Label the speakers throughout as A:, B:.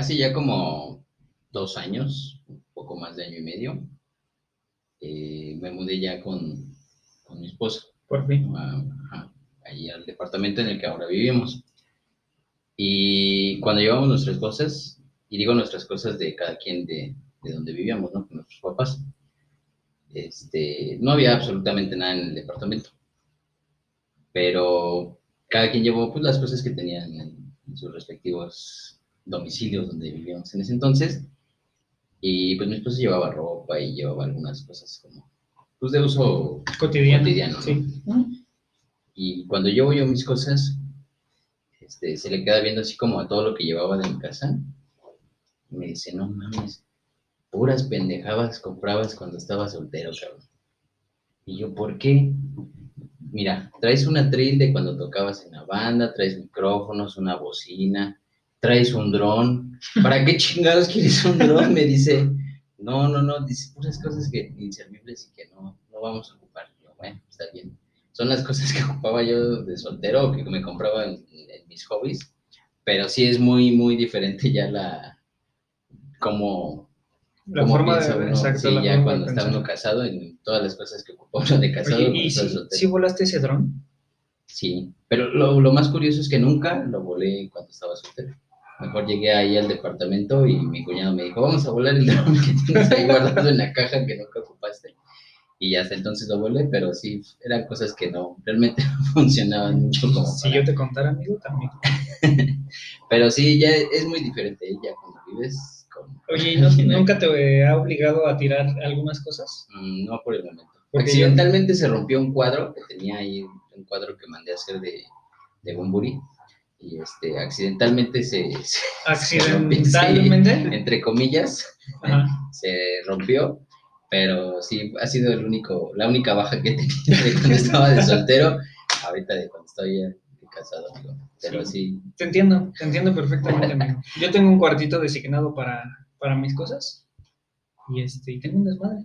A: Hace ya como dos años, un poco más de año y medio, eh, me mudé ya con, con mi esposa.
B: Por fin.
A: a- ajá, ahí al departamento en el que ahora vivimos. Y cuando llevamos nuestras cosas, y digo nuestras cosas de cada quien de, de donde vivíamos, ¿no? Con nuestros papás, este, no había absolutamente nada en el departamento. Pero cada quien llevó pues, las cosas que tenían en, en sus respectivos domicilios donde vivíamos en ese entonces. Y pues mi esposa llevaba ropa y llevaba algunas cosas como, pues de uso
B: Cotidiano.
A: Cotidiano, ¿no?
B: Sí.
A: Y cuando llevo yo mis cosas, este, se le queda viendo así como a todo lo que llevaba de mi casa. Y me dice, no mames, puras pendejadas comprabas cuando estabas soltero, cabrón. Y yo, ¿por qué? Mira, traes una trill de cuando tocabas en la banda, traes micrófonos, una bocina, traes un dron. ¿Para qué chingados quieres un dron? Me dice, no, no, no, dice puras cosas que inservibles y que no, no vamos a ocupar. Yo, bueno, está bien son las cosas que ocupaba yo de soltero que me compraba en, en mis hobbies, pero sí es muy, muy diferente ya la, como,
B: La
A: como
B: forma
A: piensa
B: de,
A: uno,
B: exacto,
A: sí,
B: la
A: ya cuando está uno casado, en todas las cosas que ocupaba uno de casado,
B: Oye, ¿y si volaste ese dron?
A: Sí, pero lo, lo más curioso es que nunca lo volé cuando estaba soltero. Mejor llegué ahí al departamento y mi cuñado me dijo, vamos a volar el dron que tienes ahí guardado en la caja que nunca ocupaste. Y hasta entonces lo volé, pero sí, eran cosas que no, realmente no funcionaban mucho como
B: Si
A: para-
B: yo te contara, amigo, también.
A: Pero sí, ya es muy diferente ya cuando vives con...
B: Oye, ¿y no- nunca te ha obligado a tirar algunas cosas?
A: Mm, No por el momento.
B: Porque yo-
A: Accidentalmente se rompió un cuadro que tenía ahí, un cuadro que mandé a hacer de, de Bumburi. Y este, accidentalmente se, se-
B: ¿Accidentalmente?
A: entre comillas, se rompió. Pero sí, ha sido el único, la única baja que he tenido de cuando estaba de soltero, ahorita de cuando estoy de casado, amigo. Pero sí,
B: Te entiendo, te entiendo perfectamente, amigo. Yo tengo un cuartito designado para, para mis cosas. Y este, y tengo un desmadre.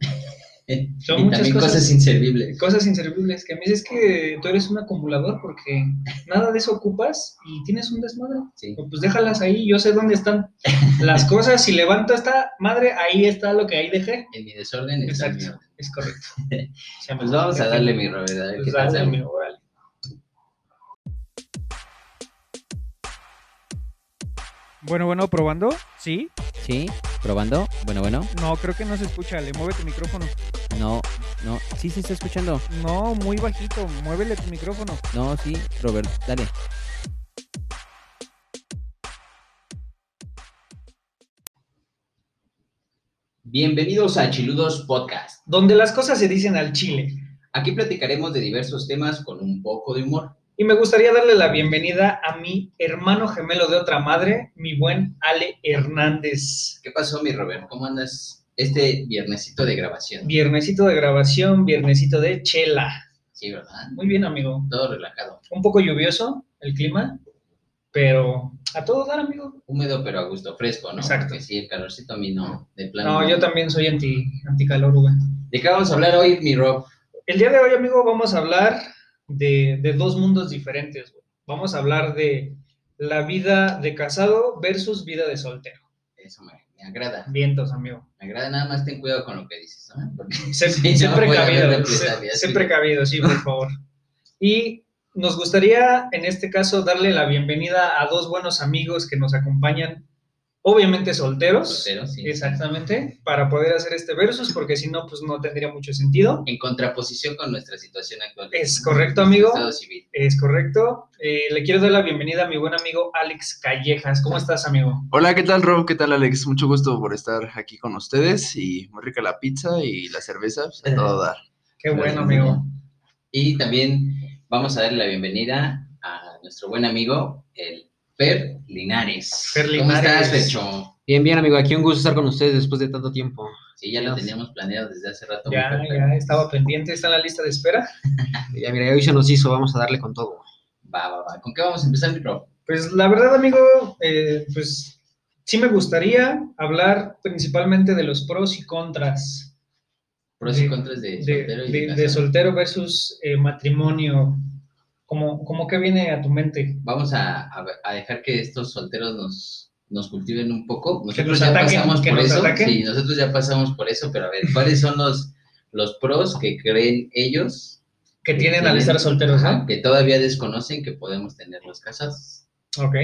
B: Son
A: y
B: muchas
A: también
B: cosas.
A: cosas inservibles.
B: Cosas inservibles que a mí es que tú eres un acumulador porque nada de eso ocupas y tienes un desmadre.
A: Sí.
B: Pues déjalas ahí, yo sé dónde están las cosas. Si levanto esta madre, ahí está lo que ahí dejé.
A: En mi desorden está mi
B: Exacto, es correcto.
A: Pues vamos a darle mi ver
B: Pues dale, órale.
C: Bueno, bueno, probando. ¿Sí?
D: Sí, probando. Bueno, bueno.
C: No, creo que no se escucha. Le mueve tu micrófono.
D: No, no. Sí, se está escuchando.
C: No, muy bajito. Muévele tu micrófono.
D: No, sí, Robert, dale.
A: Bienvenidos a Chiludos Podcast.
B: Donde las cosas se dicen al chile.
A: Aquí platicaremos de diversos temas con un poco de humor.
B: Y me gustaría darle la bienvenida a mi hermano gemelo de otra madre, mi buen Ale Hernández.
A: ¿Qué pasó, mi Robert? ¿Cómo andas este viernesito de grabación?
B: Viernesito de grabación, viernesito de chela.
A: Sí, ¿verdad?
B: Muy bien, amigo.
A: Todo relajado.
B: Un poco lluvioso el clima, pero a todo dar, amigo.
A: Húmedo, pero a gusto, fresco, ¿no?
B: Exacto.
A: Porque sí, el calorcito a mí no. De plano.
B: No, yo también soy anti, anticalor, güey.
A: ¿De qué vamos a hablar hoy, mi Rob?
B: El día de hoy, amigo, vamos a hablar de, de dos mundos diferentes, güey. Vamos a hablar de la vida de casado versus vida de soltero.
A: Eso me, me agrada.
B: Vientos, amigo.
A: Me agrada, nada más ten cuidado con lo que dices, ¿no? Porque represalias,
B: sé
A: sí.
B: precavido, sí, por favor. Y nos gustaría, en este caso, darle la bienvenida a dos buenos amigos que nos acompañan, obviamente solteros,
A: soltero, sí.
B: exactamente, para poder hacer este versus, porque si no, pues no tendría mucho sentido.
A: En contraposición con nuestra situación actual.
B: Es correcto, amigo.
A: Estado civil.
B: Es correcto. Eh, le quiero dar la bienvenida a mi buen amigo Alex Callejas. ¿Cómo estás, amigo?
E: Hola, ¿qué tal, Rob? ¿Qué tal, Alex? Mucho gusto por estar aquí con ustedes y muy rica la pizza y la cerveza, pues, a todo dar.
B: Qué bueno, amigo.
A: Y también vamos a darle la bienvenida a nuestro buen amigo, el Fer Linares.
B: Fer
A: ¿Cómo estás,
B: Linares.
A: Fercho?
F: Bien, bien, amigo. Aquí un gusto estar con ustedes después de tanto tiempo.
A: Sí, ya lo teníamos planeado desde hace rato.
B: Ya, ya estaba pendiente, está en la lista de espera.
F: Ya, mira, hoy se nos hizo, vamos a darle con todo.
A: Va, va, va. ¿Con qué vamos a empezar, mi Rob?
B: Pues la verdad, amigo, eh, pues sí me gustaría hablar principalmente de los pros y contras
A: Pros
B: De-
A: y contras de, soltero y
B: de-
A: de
B: de
A: casado.
B: soltero versus eh, matrimonio. ¿Cómo, cómo que viene a tu mente?
A: Vamos a, a- a dejar que estos solteros nos, nos cultiven un poco. Nosotros
B: nos
A: ya
B: ataquen,
A: pasamos por eso.
B: ataquen.
A: Sí, nosotros ya pasamos por eso, pero a ver, ¿cuáles son los, los pros que creen ellos
B: Que tienen al estar solteros,
A: ajá,
B: ¿no?
A: que todavía desconocen que podemos tener los casados?
B: Ok.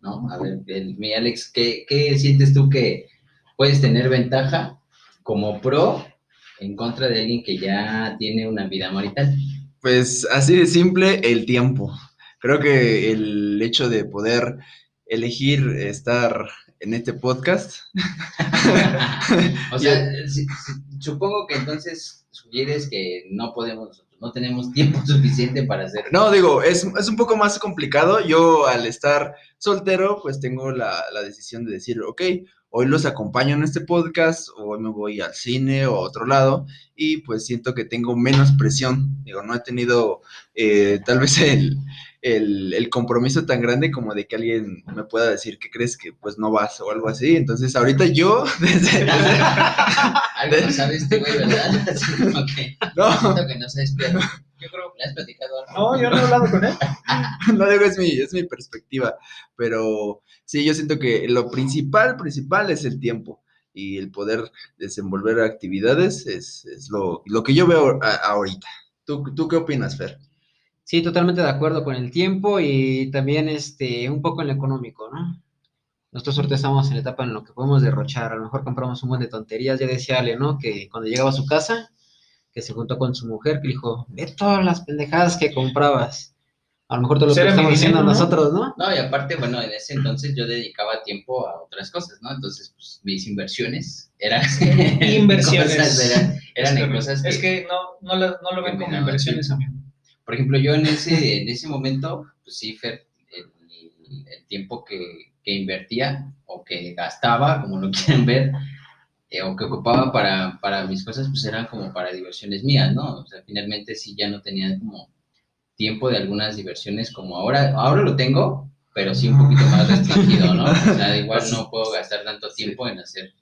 A: ¿No? A ver, el- mi Alex, ¿qué, ¿qué sientes tú que puedes tener ventaja como pro en contra de alguien que ya tiene una vida marital?
E: Pues así de simple, el tiempo. Creo que el hecho de poder elegir estar en este podcast,
A: o sea, si- si- supongo que entonces sugieres que no podemos, no tenemos tiempo suficiente para hacer.
E: no, digo, es, es un poco más complicado. Yo al estar soltero, pues tengo la, la decisión de decir, ok, hoy los acompaño en este podcast, o hoy me voy al cine o a otro lado, y pues siento que tengo menos presión. Digo, no he tenido eh, tal vez el, el, el compromiso tan grande como de que alguien me pueda decir que crees que pues no vas o algo así. Entonces ahorita yo, desde, desde-
A: Algo no sabes tú, güey, ¿verdad? Que
E: no,
A: siento que no sabes, pero
B: Yo creo.
A: ¿le has platicado algo?
B: No, yo no he hablado con él.
E: no digo, es mi, es mi perspectiva, pero sí, yo siento que lo principal, principal es el tiempo y el poder desenvolver actividades es, es lo, lo que yo veo a- ahorita. ¿Tú, ¿Tú qué opinas, Fer?
F: Sí, totalmente de acuerdo con el tiempo y también este, un poco en lo económico, ¿no? Nosotros ahorita estamos en la etapa en lo que podemos derrochar, a lo mejor compramos un buen de tonterías, ya decía Ale, ¿no? Que cuando llegaba a su casa, que se juntó con su mujer, que le dijo, ve todas las pendejadas que comprabas. A lo mejor todo lo
B: Pues
F: que estamos haciendo nosotros, ¿no?
A: No, y aparte, bueno, en ese entonces yo dedicaba tiempo a otras cosas, ¿no? Entonces, pues, mis inversiones eran...
B: Inversiones.
A: cosas, eran eran
B: Es
A: en cosas que...
B: Es que no, no, lo, no lo ven como inversiones,
A: tiempo.
B: amigo.
A: Por ejemplo, yo en ese, en ese momento, pues sí, Fer, el, el tiempo que, que invertía o que gastaba, como lo quieren ver, eh, o que ocupaba para, para mis cosas, pues eran como para diversiones mías, ¿no? O sea, finalmente sí ya no tenía como tiempo de algunas diversiones como ahora, ahora lo tengo, pero sí un poquito más restringido, ¿no? O sea, igual no puedo gastar tanto tiempo en hacer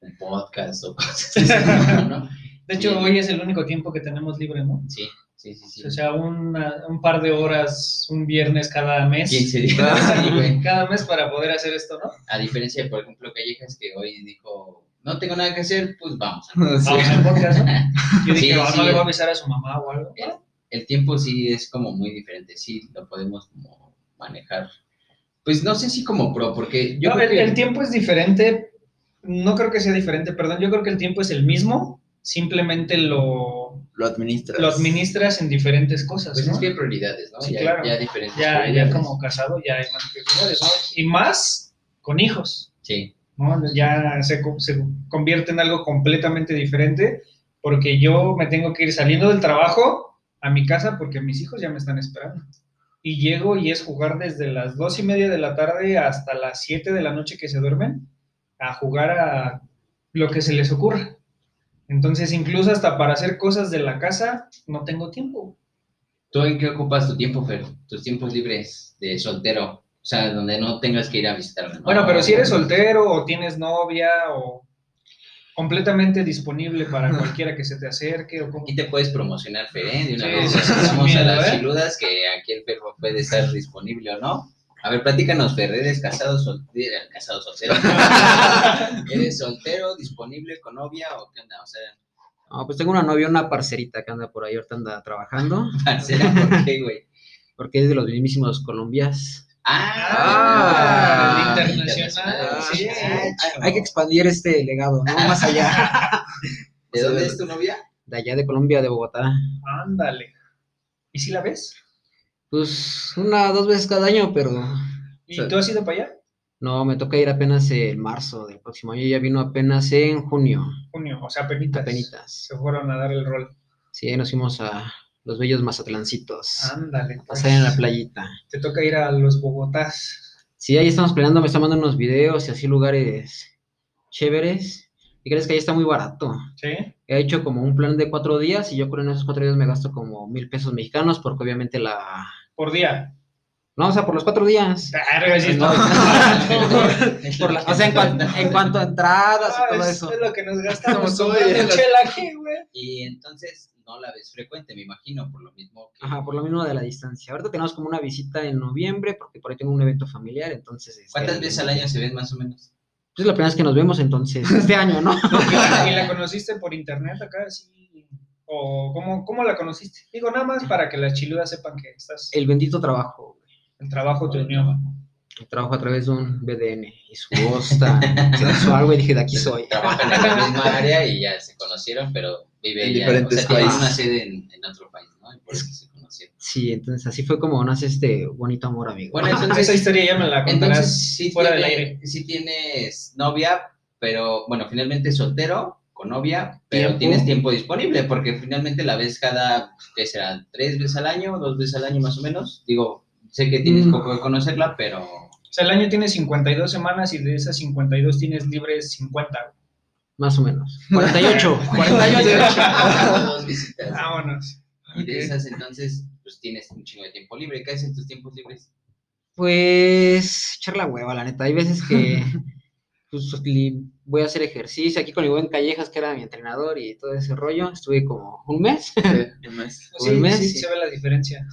A: un podcast o cosas así, ¿no?
B: De hecho,
A: Sí.
B: hoy es el único tiempo que tenemos libre, ¿no?
A: Sí, sí, sí, sí.
B: O sea, una- un par de horas, un viernes cada mes.
A: 15 días,
B: cada mes para poder hacer esto, ¿no?
A: A diferencia de, por ejemplo, Callejas, que hoy dijo, no tengo nada que hacer, pues vamos.
B: Vamos al podcast, ¿no? Yo dije,
A: Sí,
B: "Oh,
A: sí.
B: no le voy a avisar a su mamá o algo.
A: El, el tiempo sí es como muy diferente, sí lo podemos como manejar. Pues no sé si como pro, porque yo
B: No,
A: creo
B: el,
A: que-
B: el tiempo es diferente. No creo que sea diferente, perdón. Yo creo que el tiempo es el mismo. Simplemente lo,
E: Lo administras.
B: lo administras en diferentes cosas,
A: pues
B: ¿no?
A: es que hay prioridades, ¿no?
B: Sí,
A: ya,
B: claro.
A: ya diferentes
B: Ya, ya como casado ya hay más prioridades, ¿no? Y más con hijos.
A: Sí,
B: ¿no? Ya se, se convierte en algo completamente diferente porque yo me tengo que ir saliendo del trabajo a mi casa porque mis hijos ya me están esperando. Y llego y es jugar desde las dos y media de la tarde hasta las siete de la noche que se duermen a jugar a lo que se les ocurra. Entonces, incluso hasta para hacer cosas de la casa, no tengo tiempo.
A: ¿tú en qué ocupas tu tiempo, Fer? Tus tiempos libres de soltero, o sea, donde no tengas que ir a visitarme. ¿no?
B: Bueno, pero si eres soltero o tienes novia o completamente disponible para cualquiera que se te acerque o como...
A: Aquí te puedes promocionar, Fer, ¿eh? De una
B: Sí,
A: vez
B: sí,
A: vamos a las
B: ¿eh?
A: chiludas, que aquí el perro puede estar disponible o no. A ver, platícanos, Fer, ¿eres casado, soltero? Casado, soltero. ¿Eres soltero, disponible, con novia o qué onda? O sea,
F: No, pues tengo una novia, una parcerita que anda por ahí, ahorita anda trabajando,
A: parcera, ¿por qué, güey?
F: porque es de los mismísimos Colombias.
A: Ah,
B: Ah, internacional, sí.
F: Hay que expandir este legado, ¿no? Más allá.
A: ¿De dónde es tu novia?
F: De allá de Colombia, de Bogotá.
B: Ándale. ¿Y si la ves?
F: Pues una, dos veces cada año, pero
B: ¿Y
E: sea,
B: tú has ido para allá?
F: no, me toca ir apenas en marzo del próximo año. Ella vino apenas en junio,
B: Junio, o sea, penitas.
F: apenitas.
B: Se fueron a dar el rol.
F: Sí, nos fuimos a los bellos Mazatlancitos.
B: Ándale.
F: a
B: pues.
F: pasar en la playita.
B: Te toca ir a los Bogotás.
F: Sí, ahí estamos planeando, me están mandando unos videos y así lugares chéveres. Y crees que ahí está muy barato.
B: ¿Sí?
F: He hecho como un plan de cuatro días y yo creo en esos cuatro días me gasto como mil pesos mexicanos porque obviamente la...
B: Por día.
F: No, o sea, por los cuatro días. O sea, en cuanto, en cuanto a entradas y
B: Ah,
F: todo
B: es,
F: eso.
B: es lo que nos gastamos chela aquí, güey.
A: Y entonces, no la ves frecuente, me imagino, por lo mismo que...
F: Ajá, por lo mismo de la distancia. Ahorita tenemos como una visita en noviembre, porque por ahí tengo un evento familiar, entonces... este,
A: ¿Cuántas veces al año se ven más o menos?
F: Es la primera vez que nos vemos, entonces, este año, ¿no?
B: ¿Y la conociste por internet acá? Sí. ¿O cómo, cómo la conociste? Digo, nada más para que las chiludas sepan que estás...
F: El bendito trabajo, güey.
B: El trabajo te unió.
F: El trabajo a través de un BDN y su voz tan sensual, güey, dije, de aquí soy.
A: Trabajan en la misma área y ya se conocieron, pero vive
E: En
A: ya,
E: diferentes
A: o sea, tienen
E: países.
A: una sede en, en otro país, ¿no? Y por eso se conocieron.
F: Sí, entonces así fue como nace este bonito amor, amigo.
A: Bueno, entonces,
B: esa historia ya me la contarás.
A: entonces sí,
B: fuera del aire.
A: sí tienes novia, pero bueno, finalmente soltero, con novia, pero
F: Tiempo.
A: tienes tiempo disponible, porque finalmente la ves cada, ¿qué será? ¿Tres veces al año? ¿Dos veces al año más o menos? Digo, sé que tienes
F: Mm.
A: poco de conocerla, pero...
B: O sea, el año tiene 52 semanas y de esas 52 tienes libres 50.
F: Más o menos. 48.
A: 48. Dos visitas.
B: Vámonos.
A: Y de esas entonces, pues tienes un chingo de tiempo libre. ¿Qué haces en tus tiempos libres?
F: Pues echar la hueva, la neta. Hay veces que pues, voy a hacer ejercicio aquí con mi buen Callejas, que era mi entrenador y todo ese rollo. Estuve como un mes.
E: Sí, un mes.
F: Un
B: sí,
F: mes,
B: sí,
F: sí.
B: se ve la diferencia.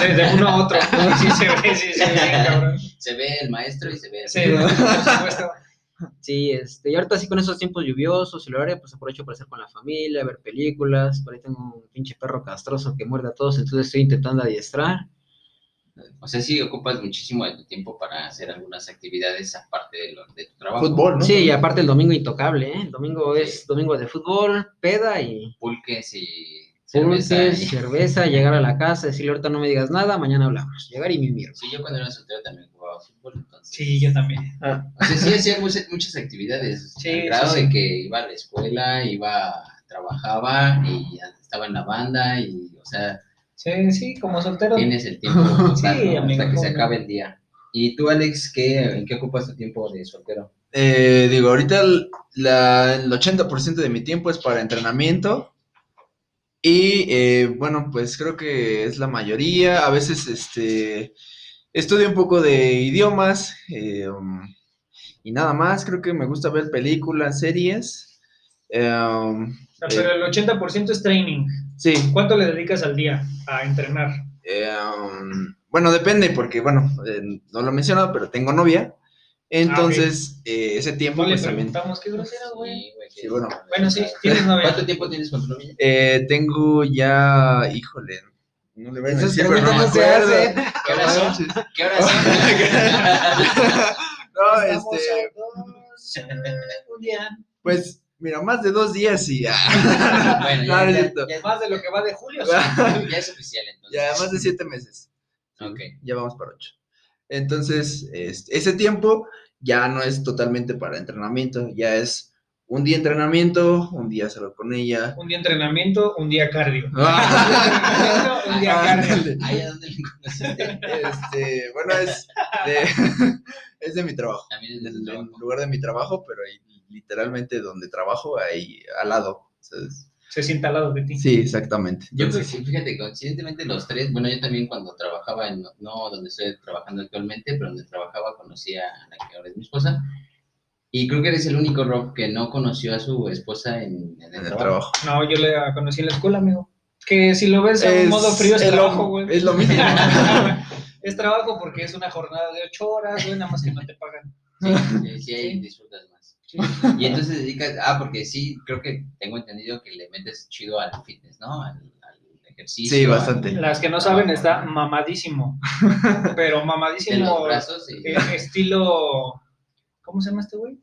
B: De, de uno a otro. Sí, se ve, sí, se ve, cabrón.
A: Se ve el maestro y se ve el
B: Sí, por supuesto.
F: Sí, este, y ahorita sí con esos tiempos lluviosos y el horario, pues aprovecho para estar con la familia, ver películas. Por ahí tengo un pinche perro castroso que muerde a todos, entonces estoy intentando adiestrar.
A: O sea, sí ocupas muchísimo de tu tiempo para hacer algunas actividades aparte de, lo, de tu trabajo.
E: Fútbol, ¿no?
F: Sí, y aparte el domingo intocable, ¿eh? El domingo es domingo de fútbol, peda y
A: Pulques y cerveza.
F: cerveza,
A: y-
F: cerveza, llegar a la casa, decirle ahorita no me digas nada, mañana hablamos. Llegar y mimir.
A: Sí, yo cuando era soltero también jugaba fútbol, entonces...
B: Sí, yo también.
A: O sea, sí hacía muchas, muchas actividades.
B: Sí,
A: al grado
B: sí.
A: de que iba a la escuela, iba, trabajaba y estaba en la banda y, o sea,
B: Sí, sí, como soltero.
A: tienes el tiempo
B: Sí, amigo,
A: hasta que se acabe el día. ¿Y tú, Alex, qué, en qué ocupas tu tiempo de soltero?
E: Eh, digo, ahorita el, la- el 80% de mi tiempo es para entrenamiento. Y eh, bueno, pues creo que es la mayoría. A veces este, estudio un poco de idiomas eh, um, y nada más. Creo que me gusta ver películas, series. Eh, um,
B: Pero el 80% es training.
E: sí,
B: ¿Cuánto le dedicas al día a entrenar?
E: Um, bueno, depende, porque, bueno, eh, no lo he mencionado, pero tengo novia. Entonces, eh, ese tiempo,
B: No le
E: pues también.
B: preguntamos qué grosero, güey.
A: Sí,
E: bueno.
B: Bueno, sí, tienes novia.
A: ¿Cuánto tiempo tienes con tu novia?
E: Eh, tengo ya, híjole, no le voy a
F: Esas
E: decir, pero no
F: preguntas
E: me
F: no se
E: acuerdo.
F: hacen.
A: ¿Qué horas son?
E: manches.
A: ¿Qué horas son?
E: No,
B: Estamos
E: este,
B: a dos, eh, un día.
E: pues, mira, más de dos días y ya.
A: bueno,
E: No,
A: ya,
E: no es
A: ya-
E: cierto.
A: ya-
B: Más de lo que va de julio. sí.
A: ya es oficial entonces.
E: Ya más de siete meses.
A: Ok.
E: Ya vamos para ocho. Entonces, este, ese tiempo ya no es totalmente para entrenamiento, ya es un día entrenamiento, un día solo con ella.
B: Un día entrenamiento, un día cardio.
E: Ah,
B: un día cardio.
A: ¿Ahí a dónde le conociste?
E: Este, bueno, es de, es de mi trabajo.
A: También es de
E: lugar de mi trabajo, pero ahí, literalmente donde trabajo, ahí al lado. ¿sabes?
B: Se sienta al lado de ti.
E: Sí, exactamente.
A: Yo creo
E: Entonces,
A: que, fíjate, coincidentemente los tres, bueno, yo también cuando trabajaba en, no donde estoy trabajando actualmente, pero donde trabajaba conocí a la que ahora es mi esposa. Y creo que eres el único Rob que no conoció a su esposa en, en el,
E: en el
A: trabajo.
B: No, yo la conocí en la escuela, amigo. Que si lo ves en
E: Es-
B: modo frío es,
E: lo-
B: trabajo, güey.
E: es lo mismo.
B: es trabajo porque es una jornada de ocho horas, güey, nada más que no te pagan.
A: Sí, sí, sí, ahí
B: Sí.
A: disfrutas más. Y entonces dedicas, ah, porque sí, creo que tengo entendido que le metes chido al fitness, ¿no? Al, al ejercicio.
E: Sí,
A: al-
E: bastante.
B: Las que no saben, está mamadísimo. Pero
A: de
B: mamadísimo.
A: los brazos y...
B: eh, estilo. ¿Cómo se llama este güey?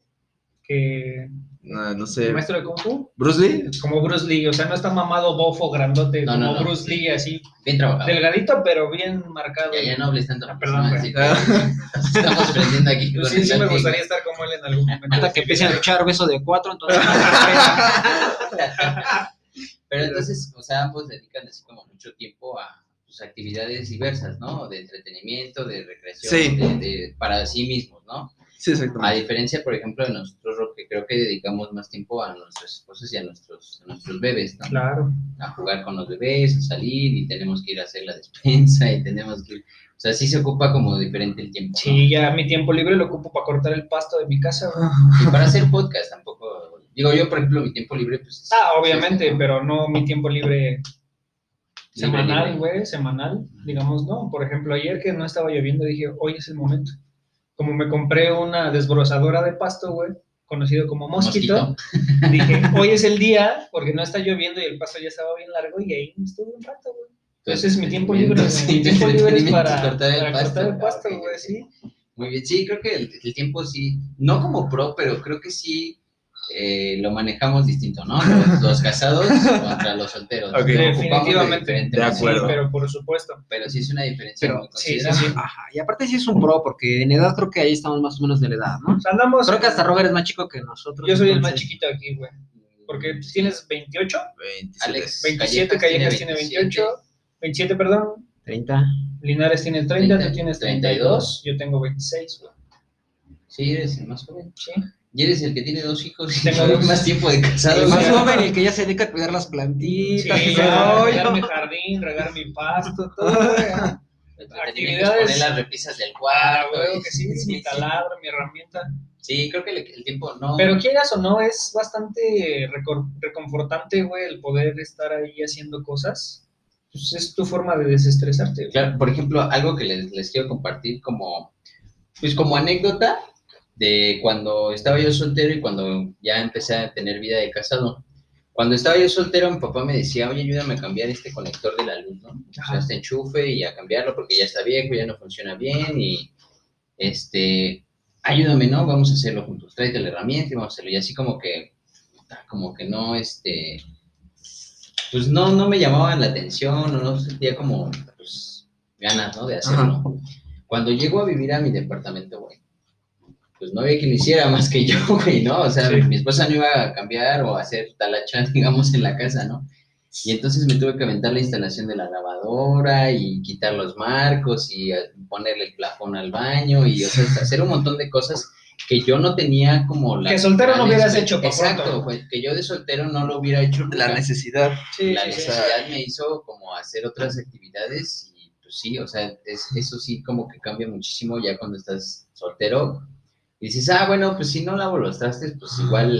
B: Que.
E: No, no sé.
B: Maestro de Kung Fu.
E: Bruce Lee.
B: Como Bruce Lee. O sea, no está mamado, bofo, grandote.
A: No,
B: como
A: no, no.
B: Bruce Lee, así.
A: Bien trabajado.
B: Delgadito, pero bien marcado.
A: Ya, ya no hables tanto.
B: Ah, perdón, güey.
A: Estamos aprendiendo aquí.
B: Pues sí, sí me gustaría estar como él en algún momento.
F: Hasta que empiecen a echar beso de cuatro, entonces.
A: Pero entonces, o sea, ambos dedican así como mucho tiempo a sus actividades diversas, ¿no? De entretenimiento, de recreación,
E: Sí.
A: de, de- para sí mismos, ¿no?
E: Sí,
A: A diferencia, por ejemplo, de nosotros, que creo que dedicamos más tiempo a nuestras esposas y a nuestros, a nuestros bebés, ¿no?
B: Claro.
A: A jugar con los bebés, a salir y tenemos que ir a hacer la despensa y tenemos que ir... O sea, sí se ocupa como diferente el tiempo. ¿no?
B: Sí, ya mi tiempo libre lo ocupo para cortar el pasto de mi casa.
A: Y para hacer podcast tampoco Digo, yo, por ejemplo, mi tiempo libre, pues... es-
B: Ah, obviamente,
A: es, ¿no?
B: pero no mi tiempo libre semanal, güey, semanal, digamos, no. Por ejemplo, ayer que no estaba lloviendo, dije, hoy es el momento. Como me compré una desbrozadora de pasto, güey, conocido como mosquito, dije, hoy es el día, porque no está lloviendo y el pasto ya estaba bien largo y ahí estuve un rato, güey. Entonces mi tiempo libre, mi tiempo libre es para,
A: cortar el
B: para
A: pasto.
B: cortar el pasto,
A: Ah,
B: güey, sí.
A: Muy bien, sí, creo que el, el tiempo sí, no como pro, pero creo que sí eh, lo manejamos distinto, ¿no? Los, los casados contra los solteros.
E: Ok.
A: Lo ocupamos
B: Definitivamente.
A: diferente
E: De acuerdo.
B: Sí, pero por supuesto.
A: Pero sí es una diferencia
F: Pero-
A: muy
B: Sí, sí.
F: Ajá, y aparte sí es un pro, porque en edad creo que ahí estamos más o menos de la edad, ¿no?
B: O sea, andamos.
F: Creo que hasta Robert es más chico que nosotros.
B: Yo soy el más
F: entonces-
B: chiquito aquí, güey. Porque tú tienes 28,
E: 27.
A: Alex
B: 27, Callejas tiene 28, 27, perdón.
F: 30.
B: Linares tiene 30, tú
A: 30,
B: tienes
A: 32,
B: 32, yo tengo 26, güey.
A: Sí, eres el más joven.
B: Sí.
A: Y eres el que tiene dos hijos y
B: Tengo
A: más tiempo de casado.
F: El más joven y el que ya se dedica a cuidar las
B: Sí,
F: plantitas. y
B: ya, regar mi jardín, regar mi pasto, todo, actividades-
A: poner las repisas del
B: Ah,
A: cuarto.
B: güey,
A: y-
B: que sí, es mi taladro, mi herramienta.
A: Sí, creo que el, el tiempo no.
B: Pero quieras o no, es bastante reconfortante, güey, el poder estar ahí haciendo cosas. Pues es tu forma de desestresarte. güey.
A: Claro, por ejemplo, algo que les, les quiero compartir como, pues como anécdota de cuando estaba yo soltero y cuando ya empecé a tener vida de casado. Cuando estaba yo soltero, mi papá me decía, oye, ayúdame a cambiar este conector de la luz, ¿no? O sea, este enchufe y a cambiarlo porque ya está viejo, ya no funciona bien y, este, ayúdame, ¿no? Vamos a hacerlo juntos, tráete la herramienta y vamos a hacerlo. Y así como que, como que no, este, pues no, no me llamaban la atención o no sentía como, pues, ganas, ¿no? De hacerlo. Cuando llego a vivir a mi departamento, güey, pues no había quien lo hiciera más que yo, güey, ¿no? O sea,
B: Sí.
A: mi esposa no iba a cambiar o a hacer talacha, digamos, en la casa, ¿no? Y entonces me tuve que aventar la instalación de la lavadora y quitar los marcos y eh, ponerle el plafón al baño y o sea, hacer un montón de cosas que yo no tenía como la...
B: Que soltero no
A: la
B: hubieras
A: necesidad-
B: hecho, pa'
A: Exacto, güey, que yo de soltero no lo hubiera hecho
E: La
A: nunca
E: necesidad.
B: Sí,
A: la
B: sí, sí.
A: necesidad me hizo como hacer otras actividades y pues sí, o sea, es- eso sí como que cambia muchísimo ya cuando estás soltero. Y dices, ah, bueno, pues si no lavo los trastes, pues igual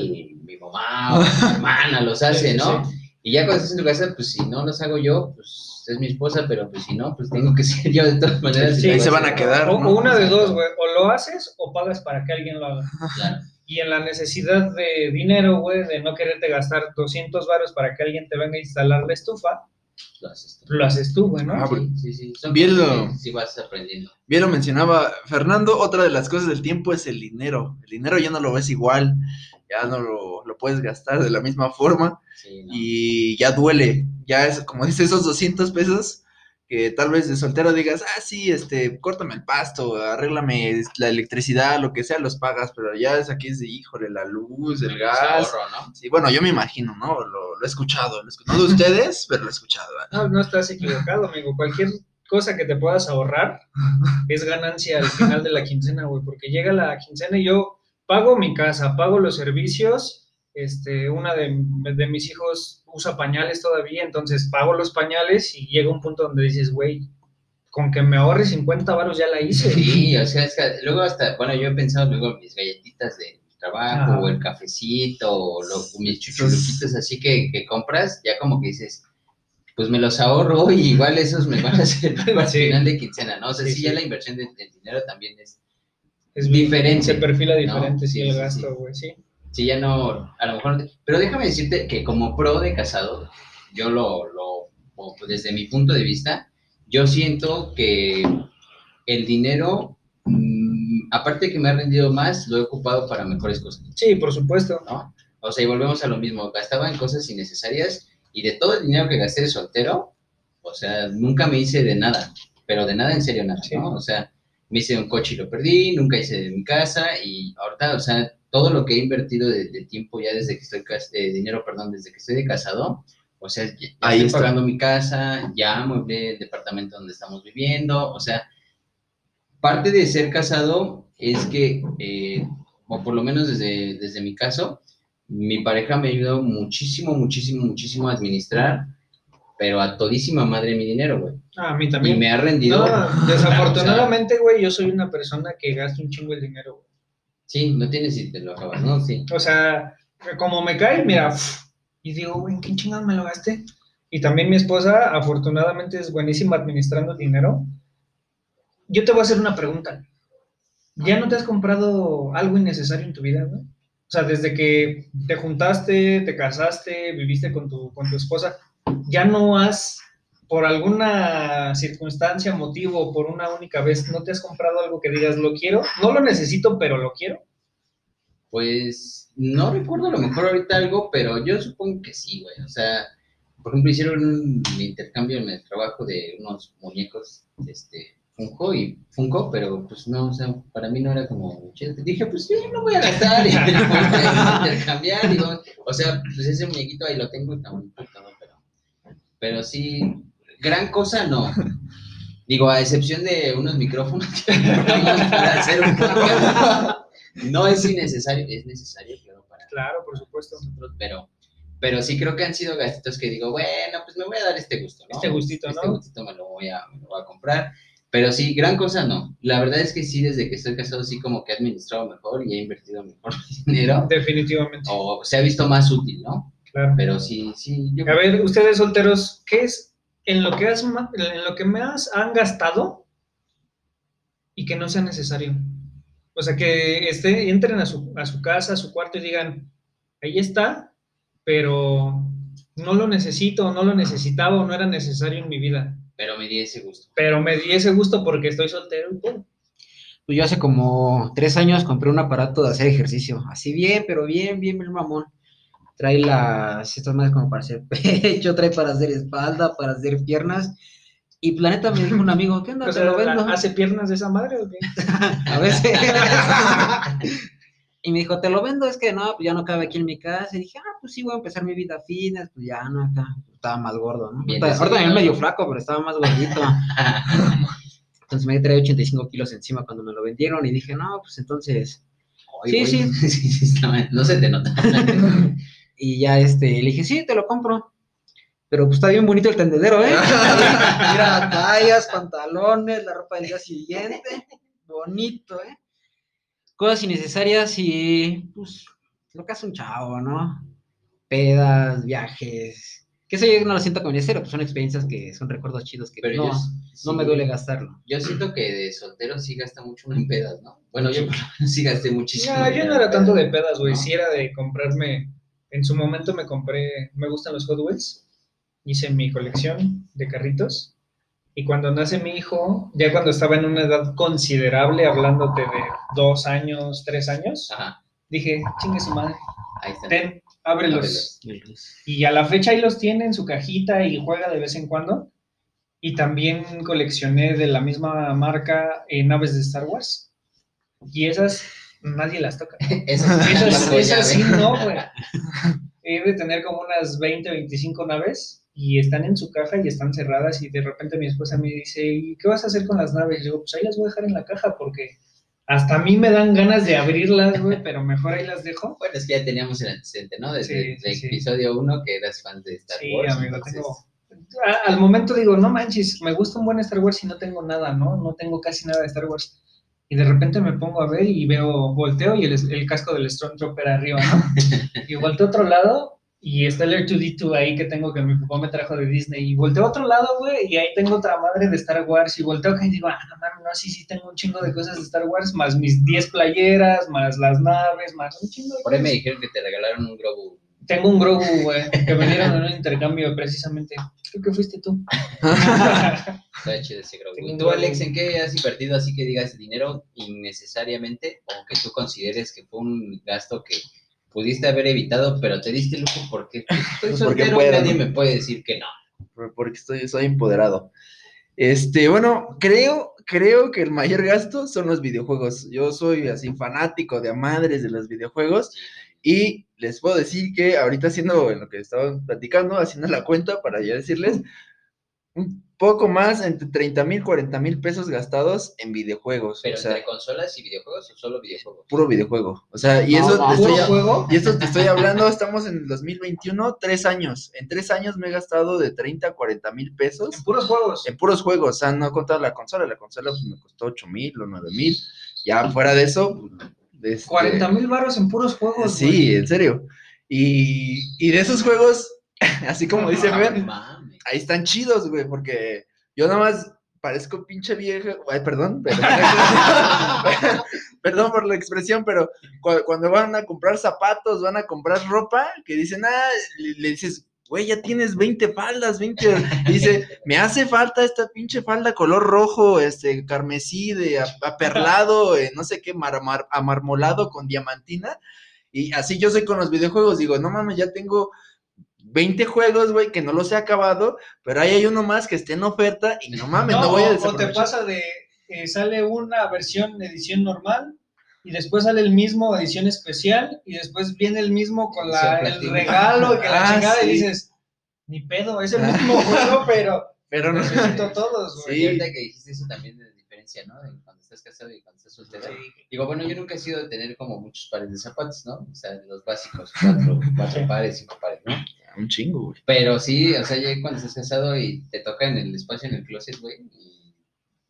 A: mi mamá o mi hermana los hace, ¿no?
B: sí.
A: Y ya cuando estás en tu casa, pues si no los hago yo, pues es mi esposa, pero pues si no, pues tengo que ser yo de todas maneras.
B: Sí,
A: y
E: ahí se
A: voy
E: van a quedar.
B: O,
E: ¿no?
B: una de dos, güey. O lo haces o pagas para que alguien lo haga.
A: Claro.
B: Y en la necesidad de dinero, güey, de no quererte gastar 200 varos para que alguien te venga a instalar la estufa,
A: Lo haces tú.
B: lo haces tú, güey, ¿no?
E: Ah,
A: Sí, sí, sí. Son
E: Bien lo-
A: Sí vas aprendiendo.
E: Bien lo mencionaba Fernando, otra de las cosas del tiempo es el dinero. El dinero ya no lo ves igual, ya no lo, lo puedes gastar de la misma forma
A: Sí, ¿no?
E: y ya duele. Ya es, como dice, esos 200 pesos que tal vez de soltero digas, ah, sí, este, córtame el pasto, arréglame la electricidad, lo que sea, los pagas, pero ya es aquí es de, híjole, la luz, el gas.
A: Ahorro, ¿no?
E: Sí, bueno, yo me imagino, ¿no? Lo, lo he escuchado, lo he escuchado. no de ustedes, pero lo he escuchado. ¿verdad?
B: No, no estás equivocado, amigo. Cualquier cosa que te puedas ahorrar es ganancia al final de la quincena, güey, porque llega la quincena y yo pago mi casa, pago los servicios, este, una de, de mis hijos usa pañales todavía, entonces pago los pañales y llega un punto donde dices, güey, con que me ahorre 50 varos ya la hice.
A: Sí, o sea, es que luego hasta, bueno, yo he pensado luego en mis galletitas de trabajo, o el cafecito, o lo- mis chuchuluquitos así que, que compras, ya como que dices, pues me los ahorro y igual esos me van a hacer al
B: Sí.
A: final de quincena, ¿no? O sea,
B: Sí,
A: sí, ya la inversión de, de dinero también es,
B: Es
A: Diferente.
B: Se perfila diferente, sí,
A: sí,
B: el gasto, güey, sí.
A: Sí, ya no, a lo mejor, pero déjame decirte que como pro de casado, yo lo, lo, desde mi punto de vista, yo siento que el dinero, mm, aparte que me ha rendido más, lo he ocupado para mejores cosas,
B: Sí, por supuesto.
A: ¿no? O sea, y volvemos a lo mismo, gastaba en cosas innecesarias y de todo el dinero que gasté de soltero, o sea, nunca me hice de nada, pero de nada en serio nada,
B: Sí.
A: ¿no? O sea, me hice un coche y lo perdí, nunca hice de mi casa y ahorita, o sea, todo lo que he invertido de, de tiempo ya desde que estoy, de dinero, perdón, desde que estoy de casado, o sea, ya,
E: Ahí
A: estoy
E: está.
A: pagando mi casa, ya amueblé el departamento donde estamos viviendo, o sea, parte de ser casado es que, eh, o por lo menos desde, desde mi caso, mi pareja me ha ayudado muchísimo, muchísimo, muchísimo a administrar, pero a todísima madre mi dinero, güey.
B: Ah, a mí
A: Y
B: también.
A: me ha rendido.
B: No, desafortunadamente, güey, yo soy una persona que gasta un chingo el dinero, güey.
A: Sí, no tienes si te lo acabas, ¿no? Sí.
B: O sea, como me cae, mira, y digo, güey, ¿en qué chingados me lo gasté? Y también mi esposa, afortunadamente, es buenísima administrando dinero. Yo te voy a hacer una pregunta. ¿Ya no te has comprado algo innecesario en tu vida, güey? O sea, desde que te juntaste, te casaste, viviste con tu, con tu esposa, ¿ya no has, por alguna circunstancia, motivo, por una única vez, no te has comprado algo que digas, lo quiero? No lo necesito, pero lo quiero.
A: Pues no recuerdo a lo mejor ahorita algo, pero yo supongo que sí, güey. O sea, por ejemplo, hicieron un intercambio en el trabajo de unos muñecos, este, Funko y Funko, pero pues no, o sea, para mí no era como. Dije, pues yo no voy a gastar y voy a intercambiar. y o sea, pues ese muñequito ahí lo tengo y está bonito, pero, pero sí, gran cosa no. Digo, a excepción de unos micrófonos que para hacer un no es innecesario, es necesario, claro, para
B: Claro, por supuesto.
A: nosotros, pero, pero sí creo que han sido gastitos que digo, bueno, pues me voy a dar este gusto, ¿no?
B: Este gustito,
A: Este
B: ¿no?
A: gustito me lo voy a, me lo voy a comprar. Pero sí, gran cosa no. La verdad es que sí, desde que estoy casado, sí como que he administrado mejor y he invertido mejor mi dinero.
B: Definitivamente.
A: O se ha visto más útil, ¿no?
B: Claro.
A: Pero sí, sí. Yo
B: A ver, ustedes solteros, ¿qué es en lo que has en lo que más han gastado y que no sea necesario? O sea, que esté, entren a su, a su casa, a su cuarto y digan, ahí está, pero no lo necesito, no lo necesitaba o no era necesario en mi vida.
A: Pero me di ese gusto.
B: Pero me di ese gusto porque estoy soltero y.
F: Pues yo hace como tres años compré un aparato de hacer ejercicio. Así bien, pero bien, bien, bien mamón. Trae las, estas madres como para hacer pecho, trae para hacer espalda, para hacer piernas. Y planeta me dijo un amigo, ¿qué onda? Te lo vendo.
B: ¿Hace piernas de esa madre o qué?
F: A veces. y me dijo, te lo vendo, es que no, pues ya no cabe aquí en mi casa. Y dije, ah, pues sí, voy a empezar mi vida fitness, pues ya no acá. Estaba más gordo, ¿no?
A: Bien
F: Ahorita, también medio flaco, pero estaba más gordito. Entonces me traía 85 kilos encima cuando me lo vendieron y dije, no, pues entonces. Sí, sí.
A: sí, sí, está- no se te nota.
F: Y ya este, le dije, sí, te lo compro. Pero pues está bien bonito el tendedero, ¿eh? Mira, tallas, pantalones, la ropa del día siguiente. Bonito, ¿eh? Cosas innecesarias y pues lo que hace un chavo, ¿no? Pedas, viajes. Que eso yo no lo siento como innecesario, pues son experiencias que son recuerdos chidos que
A: Pero
F: no,
A: yo,
F: no me duele gastarlo.
A: Yo siento que de soltero sí gasta mucho uno en pedas, ¿no? Bueno, yo por lo menos sí gasté muchísimo.
B: No, yo
A: dinero
B: no era tanto de pedas, güey.
A: ¿no?
B: Sí era de comprarme. En su momento me compré. Me gustan los Hot Wheels. Hice mi colección de carritos. Y cuando nace mi hijo, ya cuando estaba en una edad considerable, hablándote de dos años, tres años,
A: Ajá,
B: dije, chingue su madre,
A: ahí está.
B: ten, ábrelos.
A: Ábrelos.
B: Y a la fecha ahí los tiene en su cajita y juega de vez en cuando. Y también coleccioné de la misma marca eh, naves de Star Wars. Y esas nadie las toca.
A: Eso sí,
B: esas sí no, güey. He de tener como unas 20, 25 naves y están en su caja y están cerradas y de repente mi esposa me dice, ¿y qué vas a hacer con las naves? Y digo, pues ahí las voy a dejar en la caja porque hasta a mí me dan ganas de abrirlas, güey, pero mejor ahí las dejo.
A: Bueno, es que ya teníamos el antecedente, ¿no? Desde
B: Sí, sí,
A: el
B: sí.
A: episodio 1 que eras fan de Star
B: Sí,
A: Wars.
B: amigo,
A: entonces,
B: tengo... A- Al momento digo, no manches, me gusta un buen Star Wars y no tengo nada, ¿no? No tengo casi nada de Star Wars. Y de repente me pongo a ver y veo, volteo y el, el casco del Stormtrooper arriba, ¿no? y volteo a otro lado y está el R2D2 ahí que tengo que mi papá me trajo de Disney. Y volteo a otro lado, güey, y ahí tengo otra madre de Star Wars. Y volteo acá y digo, ah, no no, sí, sí, tengo un chingo de cosas de Star Wars, más mis 10 playeras, más las naves, más un chingo de
A: Por ahí me dijeron que te regalaron un Grogu.
B: Tengo un Grogu, güey, que me dieron en un intercambio precisamente. Creo que fuiste tú.
A: Está chido ese ¿Y tú. Alex, en qué has invertido así que digas dinero innecesariamente o que tú consideres que fue un gasto que pudiste haber evitado, pero te diste lujo porque estoy
E: Pues porque
A: soltero
E: puedo,
A: y nadie
E: ¿no?
A: me puede decir que no.
E: por- porque estoy, soy empoderado. Este, bueno, creo, creo que el mayor gasto son los videojuegos. Yo soy así fanático de a madres de los videojuegos y les puedo decir que ahorita haciendo en lo que estaban platicando, haciendo la cuenta para ya decirles, un poco más entre 30 mil, 40 mil pesos gastados en videojuegos.
A: Pero
E: o sea,
A: entre consolas y videojuegos o solo videojuegos.
E: puro videojuego. O sea, y
F: No,
E: eso
F: no,
E: te estoy y esto te estoy hablando, estamos en el 2021, tres años. En tres años me he gastado de 30 a 40 mil pesos
B: En puros juegos.
E: en puros juegos, o sea, no he contado la consola, la consola pues, me costó 8 mil o 9 mil, ya fuera de eso, este,
B: 40 mil baros en puros juegos.
E: Sí,
B: güey.
E: en serio. Y, y de esos juegos, así como dice
A: No
E: Fer,
A: mames.
E: ahí están chidos, güey, porque yo nada más parezco pinche vieja. Ay, perdón, pero- perdón por la expresión, pero cu- cuando van a comprar zapatos, van a comprar ropa, que dicen, ah, le, le dices, güey, ya tienes 20 faldas, 20. Dice, me hace falta esta pinche falda color rojo, este, carmesí, de aperlado, eh, no sé qué, mar- mar- amarmolado con diamantina. Y así yo soy con los videojuegos, digo, no mames, ya tengo 20 juegos, güey, que no los he acabado, pero ahí hay uno más que esté en oferta y no mames, no, voy a
B: o- te pasa de eh, sale una versión edición normal y después sale el mismo edición especial y después viene el mismo con la, el regalo y que la
E: Ah,
B: chingada y
E: sí.
B: dices, ni pedo, es el mismo juego, pero
E: Pero no.
B: necesito todos, güey.
A: Ahorita que dijiste eso también de diferencia, ¿no? De cuando estás casado y cuando estás soltero. Digo, bueno, yo nunca he sido de tener como muchos pares de zapatos, ¿no? O sea, los básicos, cuatro, cuatro pares, cinco pares, ¿no?
E: Un chingo, güey.
A: Pero sí, o sea, ya cuando estás casado y te toca en el espacio en el closet, güey, y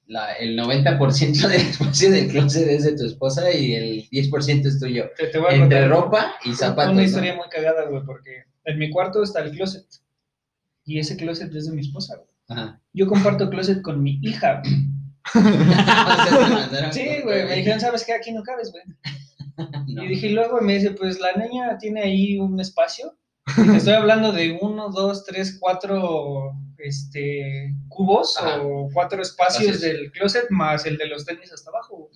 A: la, el 90% del espacio del closet es de tu esposa y el 10% es tuyo.
B: Te, te voy a
A: Entre
B: contar
A: ropa y zapatos.
B: Una
A: ¿no?
B: historia muy cagada, güey, porque en mi cuarto está el closet y ese closet es de mi esposa, güey.
A: Ajá.
B: Yo comparto closet con mi hija. güey. Sí, güey, me dijeron, ¿sabes qué? Aquí no cabes, güey.
A: No.
B: Y dije, y luego me dice, pues la niña tiene ahí un espacio. Te Estoy hablando de uno, dos, tres, cuatro este, cubos
A: Ajá.
B: o cuatro espacios del closet más el de los tenis hasta abajo.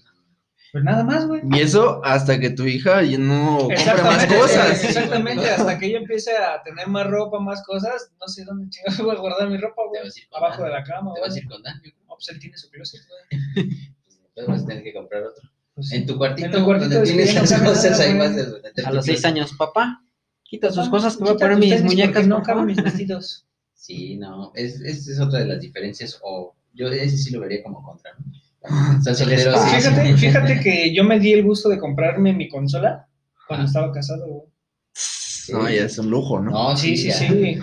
B: Pues nada más, güey.
E: Y eso hasta que tu hija ya no compre más
B: Exactamente,
E: cosas.
B: exactamente, hasta que ella empiece a tener más ropa, más cosas, no sé dónde chingados voy a guardar mi ropa, güey. Abajo
A: Dan.
B: de la cama,
A: Te vas a ir con Dan.
B: No, pues él tiene su closet, güey.
A: Pues, vas a tener que comprar otro.
B: Pues,
A: En tu cuartito,
B: En tu cuartito
A: donde
B: es que
A: tienes las cosas, ahí vas a
F: los seis años, papá, quita sus
B: papá,
F: cosas que voy a poner mis muñecas,
B: No caben mis vestidos.
A: Sí, no, es, es, es otra de las diferencias, o yo ese sí lo vería como contra, ¿no? Estás soltero,
F: espacio.
A: sí,
B: Fíjate,
A: sí.
B: fíjate que yo me di el gusto de comprarme mi consola cuando
A: Ah.
B: estaba casado, güey.
E: No, ya es un lujo, ¿no?
A: No,
B: Sí, sí,
A: ya.
B: sí.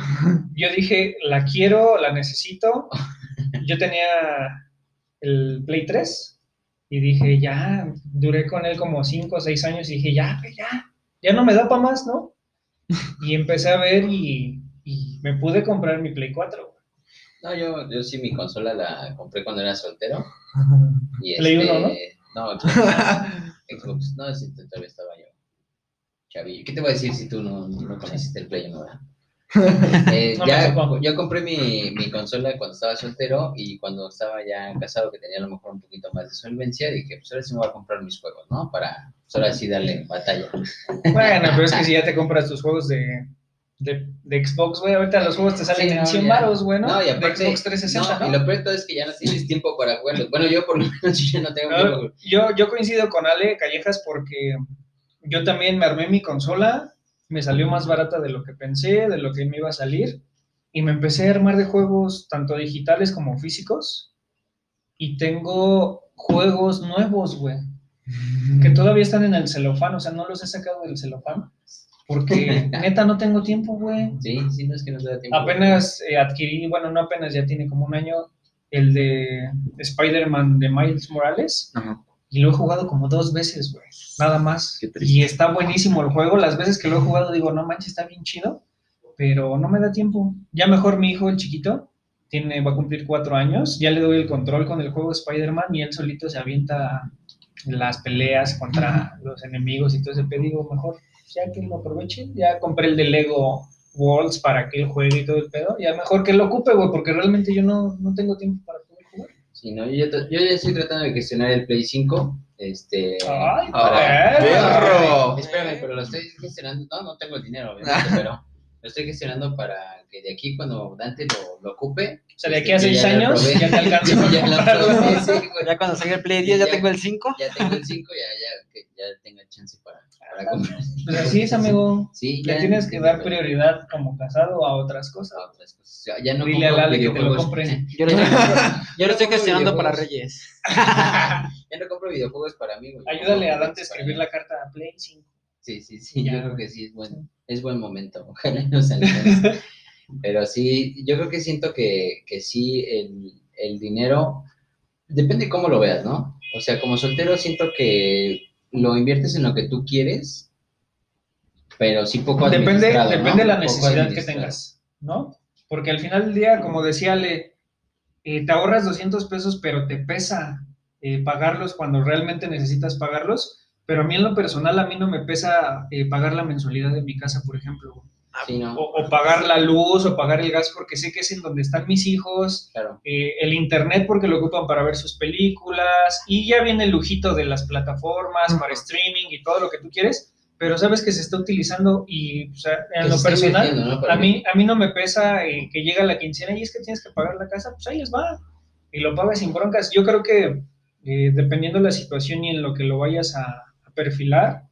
B: Yo dije, la quiero, la necesito. Yo tenía el Play 3 y dije, ya, duré con él como 5 o 6 años y dije, ya, ya, ya no me da para más, ¿no? Y empecé a ver y me pude comprar mi Play 4. güey.
A: No, yo, yo sí mi consola la compré cuando era soltero. Y
B: Play
A: este,
B: uno,
A: ¿no? Xbox, Xbox, no, sí, todavía estaba yo. Chavillo. ¿Qué te voy a decir si tú no, no conociste el Play 1, verdad? Eh,
B: No
A: ya, yo compré mi, mi consola cuando estaba soltero y cuando estaba ya casado, que tenía a lo mejor un poquito más de solvencia, dije, pues ahora sí me voy a comprar mis juegos, ¿no? Para, pues ahora sí darle batalla.
B: Bueno, pero es que si ya te compras tus juegos de, de, de Xbox, güey, ahorita los juegos te salen
A: Sí,
B: en
A: no,
B: 100
A: ya.
B: varos, güey, ¿no?
A: No, y
B: De
A: aparte,
B: Xbox 360,
A: no,
B: ¿no?
A: y lo peor de es que ya no tienes tiempo para jugarlos. Bueno, yo por lo menos ya no tengo
B: No,
A: tiempo.
B: yo, yo coincido con Ale Callejas porque yo también me armé mi consola, me salió más barata de lo que pensé, de lo que me iba a salir, y me empecé a armar de juegos tanto digitales como físicos, y tengo juegos nuevos, güey, que todavía están en el celofán, o sea, no los he sacado del celofán, porque neta no tengo tiempo, güey.
A: Sí, sí, no es que no te da tiempo.
B: Apenas eh, adquirí, bueno, no apenas, ya tiene como un año, el de Spider-Man de Miles Morales.
E: Ajá.
B: Y lo he jugado como dos veces, güey. Nada más.
E: Qué triste.
B: Y está buenísimo el juego. Las veces que lo he jugado digo, no manches, está bien chido. Pero no me da tiempo. Ya mejor mi hijo, el chiquito, tiene, va a cumplir cuatro años. Ya le doy el control con el juego de Spider-Man y él solito se avienta las peleas contra los enemigos y todo ese pedo. Digo, mejor ya que lo aproveche. Ya compré el de Lego Worlds para que él juegue y todo el pedo. Ya mejor que lo ocupe, güey, porque realmente yo no, no tengo tiempo para poder jugar.
A: Sí, no, yo, ya yo ya estoy tratando de gestionar el Play 5. Este.
B: ¡Ay,
A: para-
E: perro!
A: Espérame, pero lo estoy gestionando. No, no tengo el dinero, obviamente, pero lo estoy gestionando para que de aquí, cuando Dante lo, lo ocupe.
B: O sea, de aquí
A: este,
B: a
A: yo
B: seis
A: ya
B: años
A: probé.
B: ya te
F: cuando salga el Play 10 ya
A: Ya.
F: tengo el 5.
A: Ya tengo el 5, ya, ya, que ya tenga chance para,
B: Pues así es, amigo.
A: Sí,
B: Le
A: ya-
B: tienes que dar prioridad como casado a otras cosas.
A: a otras cosas. Ya, ya no
B: Dile a
A: compro
B: Lale que te lo
A: videojuegos.
B: compre.
F: Yo lo estoy, yo lo estoy
A: compro
F: gestionando para. Reyes.
A: Ya no compro videojuegos para mí, güey.
B: Ayúdale a Dante a escribir la carta a Play 5.
A: Sí, sí, sí,
B: Ya.
A: yo creo que sí es buen, es buen momento. Ojalá no. Pero sí, yo creo que siento que, que sí, el, el dinero, depende cómo lo veas, ¿no? O sea, como soltero siento que lo inviertes en lo que tú quieres pero sí poco
B: Depende, depende de la necesidad que tengas, ¿no? Porque al final del día, como decía Ale, eh, te ahorras 200 pesos, pero te pesa eh, pagarlos cuando realmente necesitas pagarlos. Pero a mí en lo personal, a mí no me pesa eh, pagar la mensualidad de mi casa, por ejemplo.
A: Sí, ¿no?
B: O, o pagar la luz o pagar el gas porque sé que es en donde están mis hijos,
A: Claro.
B: eh, el internet porque lo ocupan para ver sus películas y ya viene el lujito de las plataformas para streaming y todo lo que tú quieres, pero sabes que se está utilizando y o sea, en lo personal a mí, a mí no me pesa eh, que llega la quincena y es que tienes que pagar la casa, pues ahí les va y lo pagas sin broncas. Yo creo que eh, dependiendo de la situación y en lo que lo vayas a, a perfilar,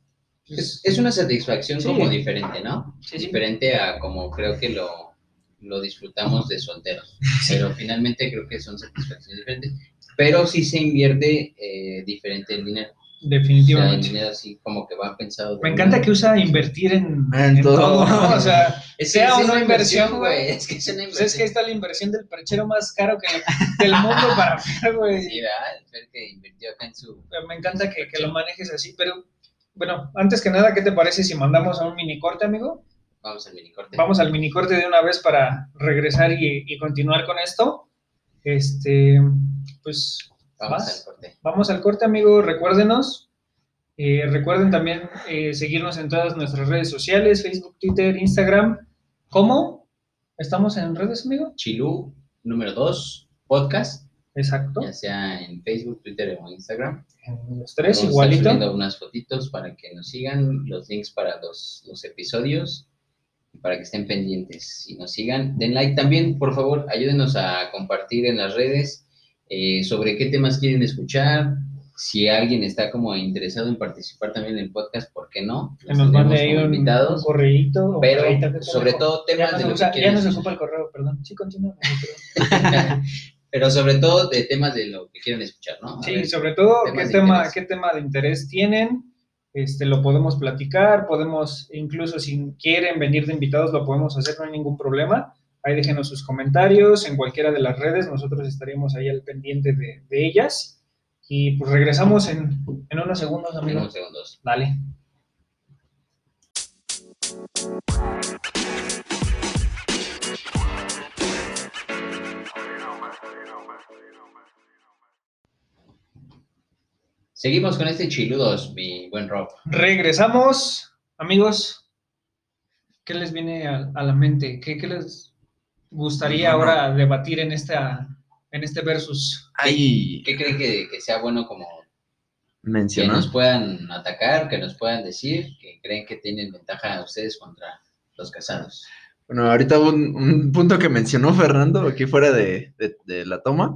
A: Es, es una satisfacción
B: Sí.
A: como diferente, ¿no?
B: Sí, sí.
A: Diferente a como creo que lo, lo disfrutamos de solteros. Pero finalmente creo que son satisfacciones diferentes. Pero sí se invierte eh, diferente el dinero. O sea, el
B: definitivamente.
A: dinero así como que va pensado.
B: Me
A: una-
B: encanta que usa invertir en,
E: En
B: en
E: todo.
B: todo, ¿no? O sea,
A: Es que
B: sea
A: es
B: una inversión,
A: güey. Es que es una
B: pues
A: inversión.
B: es que está la inversión del perchero más caro que del mundo para Fer, güey.
A: Sí, ¿verdad? El que invirtió acá en su...
B: Me encanta que, que lo manejes así, pero bueno, antes que nada, ¿qué te parece si mandamos a un mini corte, amigo?
A: Vamos al minicorte.
B: Vamos al mini corte de una vez para regresar y, y continuar con esto. Este, pues
A: Vamos
B: ¿vas?
A: al corte.
B: Vamos al corte, amigo. Recuérdenos. Eh, recuerden también eh, seguirnos en todas nuestras redes sociales, Facebook, Twitter, Instagram. ¿Cómo? ¿Estamos en redes, amigo?
A: Chilú número 2, podcast,
B: Exacto.
A: ya sea en Facebook, Twitter o Instagram.
B: En los
A: Vamos
B: tres,
A: a estar
B: igualito.
A: subiendo unas fotitos para que nos sigan, los links para los, los episodios, para que estén pendientes y nos sigan. Den like también, por favor, ayúdenos a compartir en las redes eh, sobre qué temas quieren escuchar. Si alguien está como interesado en participar también en el podcast, ¿por qué no?
B: Que nos mande ahí un,
A: invitados.
B: un correíto.
A: Pero
B: correíta, ¿qué te
A: sobre todo
B: Ya
A: temas
B: no,
A: de
B: se
A: lo que
B: ya no
A: escuchar.
B: ocupa el correo, perdón. Sí, continúa.
A: Pero sobre todo de temas de lo que quieren escuchar, ¿no? A
B: Sí,
A: ver,
B: sobre todo, ¿qué tema. ¿qué tema de interés tienen? Este, lo podemos platicar, podemos, incluso si quieren venir de invitados, lo podemos hacer, no hay ningún problema. Ahí déjenos sus comentarios en cualquiera de las redes, nosotros estaríamos ahí al pendiente de, de ellas. Y pues regresamos en, en unos segundos,
A: en
B: amigo.
A: unos segundos.
B: Dale.
A: Seguimos con este chiludos, mi buen Rob.
B: Regresamos, amigos. ¿Qué les viene a, a la mente? ¿Qué, qué les gustaría
E: Bueno.
B: ahora debatir en, esta, en este versus?
E: Ay,
A: ¿Qué creen que, que sea bueno como que
E: mencionó.
A: nos puedan atacar, que nos puedan decir, que creen que tienen ventaja ustedes contra los casados?
E: Bueno, ahorita un, un punto que mencionó Fernando aquí fuera de, de- de la toma,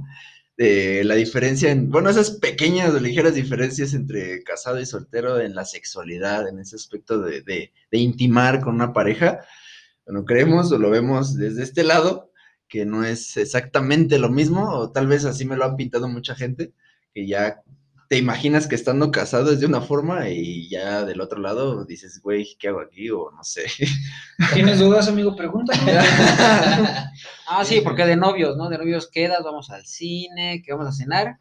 E: de la diferencia en, bueno, esas pequeñas o ligeras diferencias entre casado y soltero en la sexualidad, en ese aspecto de, de- de intimar con una pareja. Bueno, creemos o lo vemos desde este lado, que no es exactamente lo mismo, o tal vez así me lo han pintado mucha gente, que ya te imaginas que estando casado es de una forma y ya del otro lado dices, güey, ¿qué hago aquí? O no sé.
B: ¿Tienes dudas, amigo? Pregúntame.
F: Ah, sí, porque de novios, ¿no? De novios quedas, vamos al cine, que vamos a cenar,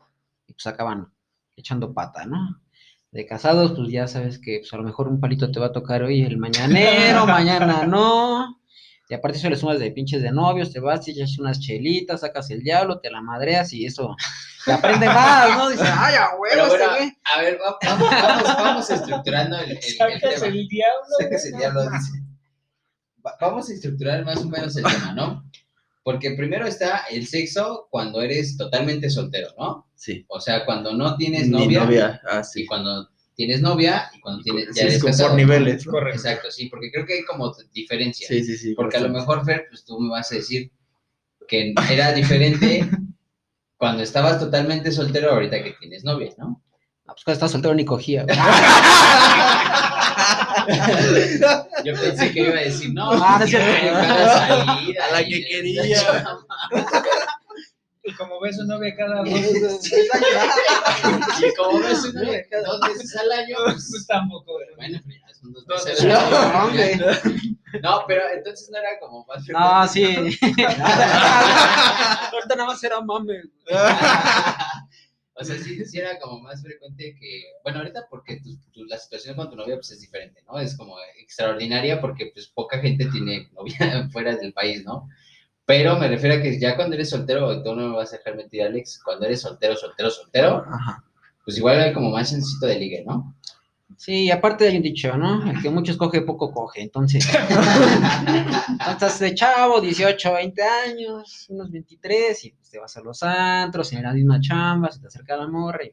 F: y pues acaban echando pata, ¿no? De casados, pues ya sabes que pues, a lo mejor un palito te va a tocar hoy el mañanero, mañana no. Y aparte eso le sumas de pinches de novios, te vas, te echas unas chelitas, sacas el diablo, te la madreas y eso te aprende más, ¿no? Dices, ay, a huevo,
A: Pero
F: este
A: bueno,
F: güey.
A: a ver, va- vamos, vamos, vamos estructurando el, el- el tema.
B: el diablo.
A: Sacas el diablo, dice. Va- Vamos a estructurar más o menos el tema, ¿no? Porque primero está el sexo cuando eres totalmente soltero, ¿no?
E: Sí.
A: O sea, cuando no tienes
E: Ni
A: novia,
E: novia. Ah,
A: y cuando tienes novia y cuando tienes,
E: Sí,
A: ya
E: es
A: eres
E: como
A: casado.
E: por niveles. ¿no?
B: Correcto.
A: Exacto, sí, porque creo que hay como diferencia.
E: Sí, sí, sí.
A: Porque a lo mejor, Fer, pues tú me vas a decir que era diferente cuando estabas totalmente soltero ahorita que tienes novia, ¿no?
F: Ah, pues cuando estás soltero ni cogía.
A: Yo pensé que iba a decir, no,
F: Ah, no
A: cada salida
E: A la que quería.
B: Y como ves su novia cada dos,
A: Y como ves una vez- dos veces al año, pues,
B: pues tampoco. güey.
A: bueno, pero ya son dos
B: Dos
A: veces
B: veces
A: al año. No, pero entonces no era como más
F: No, sí. Ahorita nada más era mame.
A: O sea, sí, sí era como más frecuente que, bueno, ahorita porque tu- tu- la situación con tu novia pues es diferente, ¿no? Es como extraordinaria porque pues poca gente tiene novia fuera del país, ¿no? Pero me refiero a que ya cuando eres soltero, tú no me vas a dejar mentir, Alex, cuando eres soltero, soltero, soltero,
E: Ajá.
A: pues igual hay como más sencillo de ligue, ¿no?
F: Sí, y aparte hay un dicho, ¿no? El que mucho escoge, poco coge. Entonces, estás de chavo, 18, 20 años, unos 23, y pues te vas a los antros, en la misma chamba, se te acerca la morra y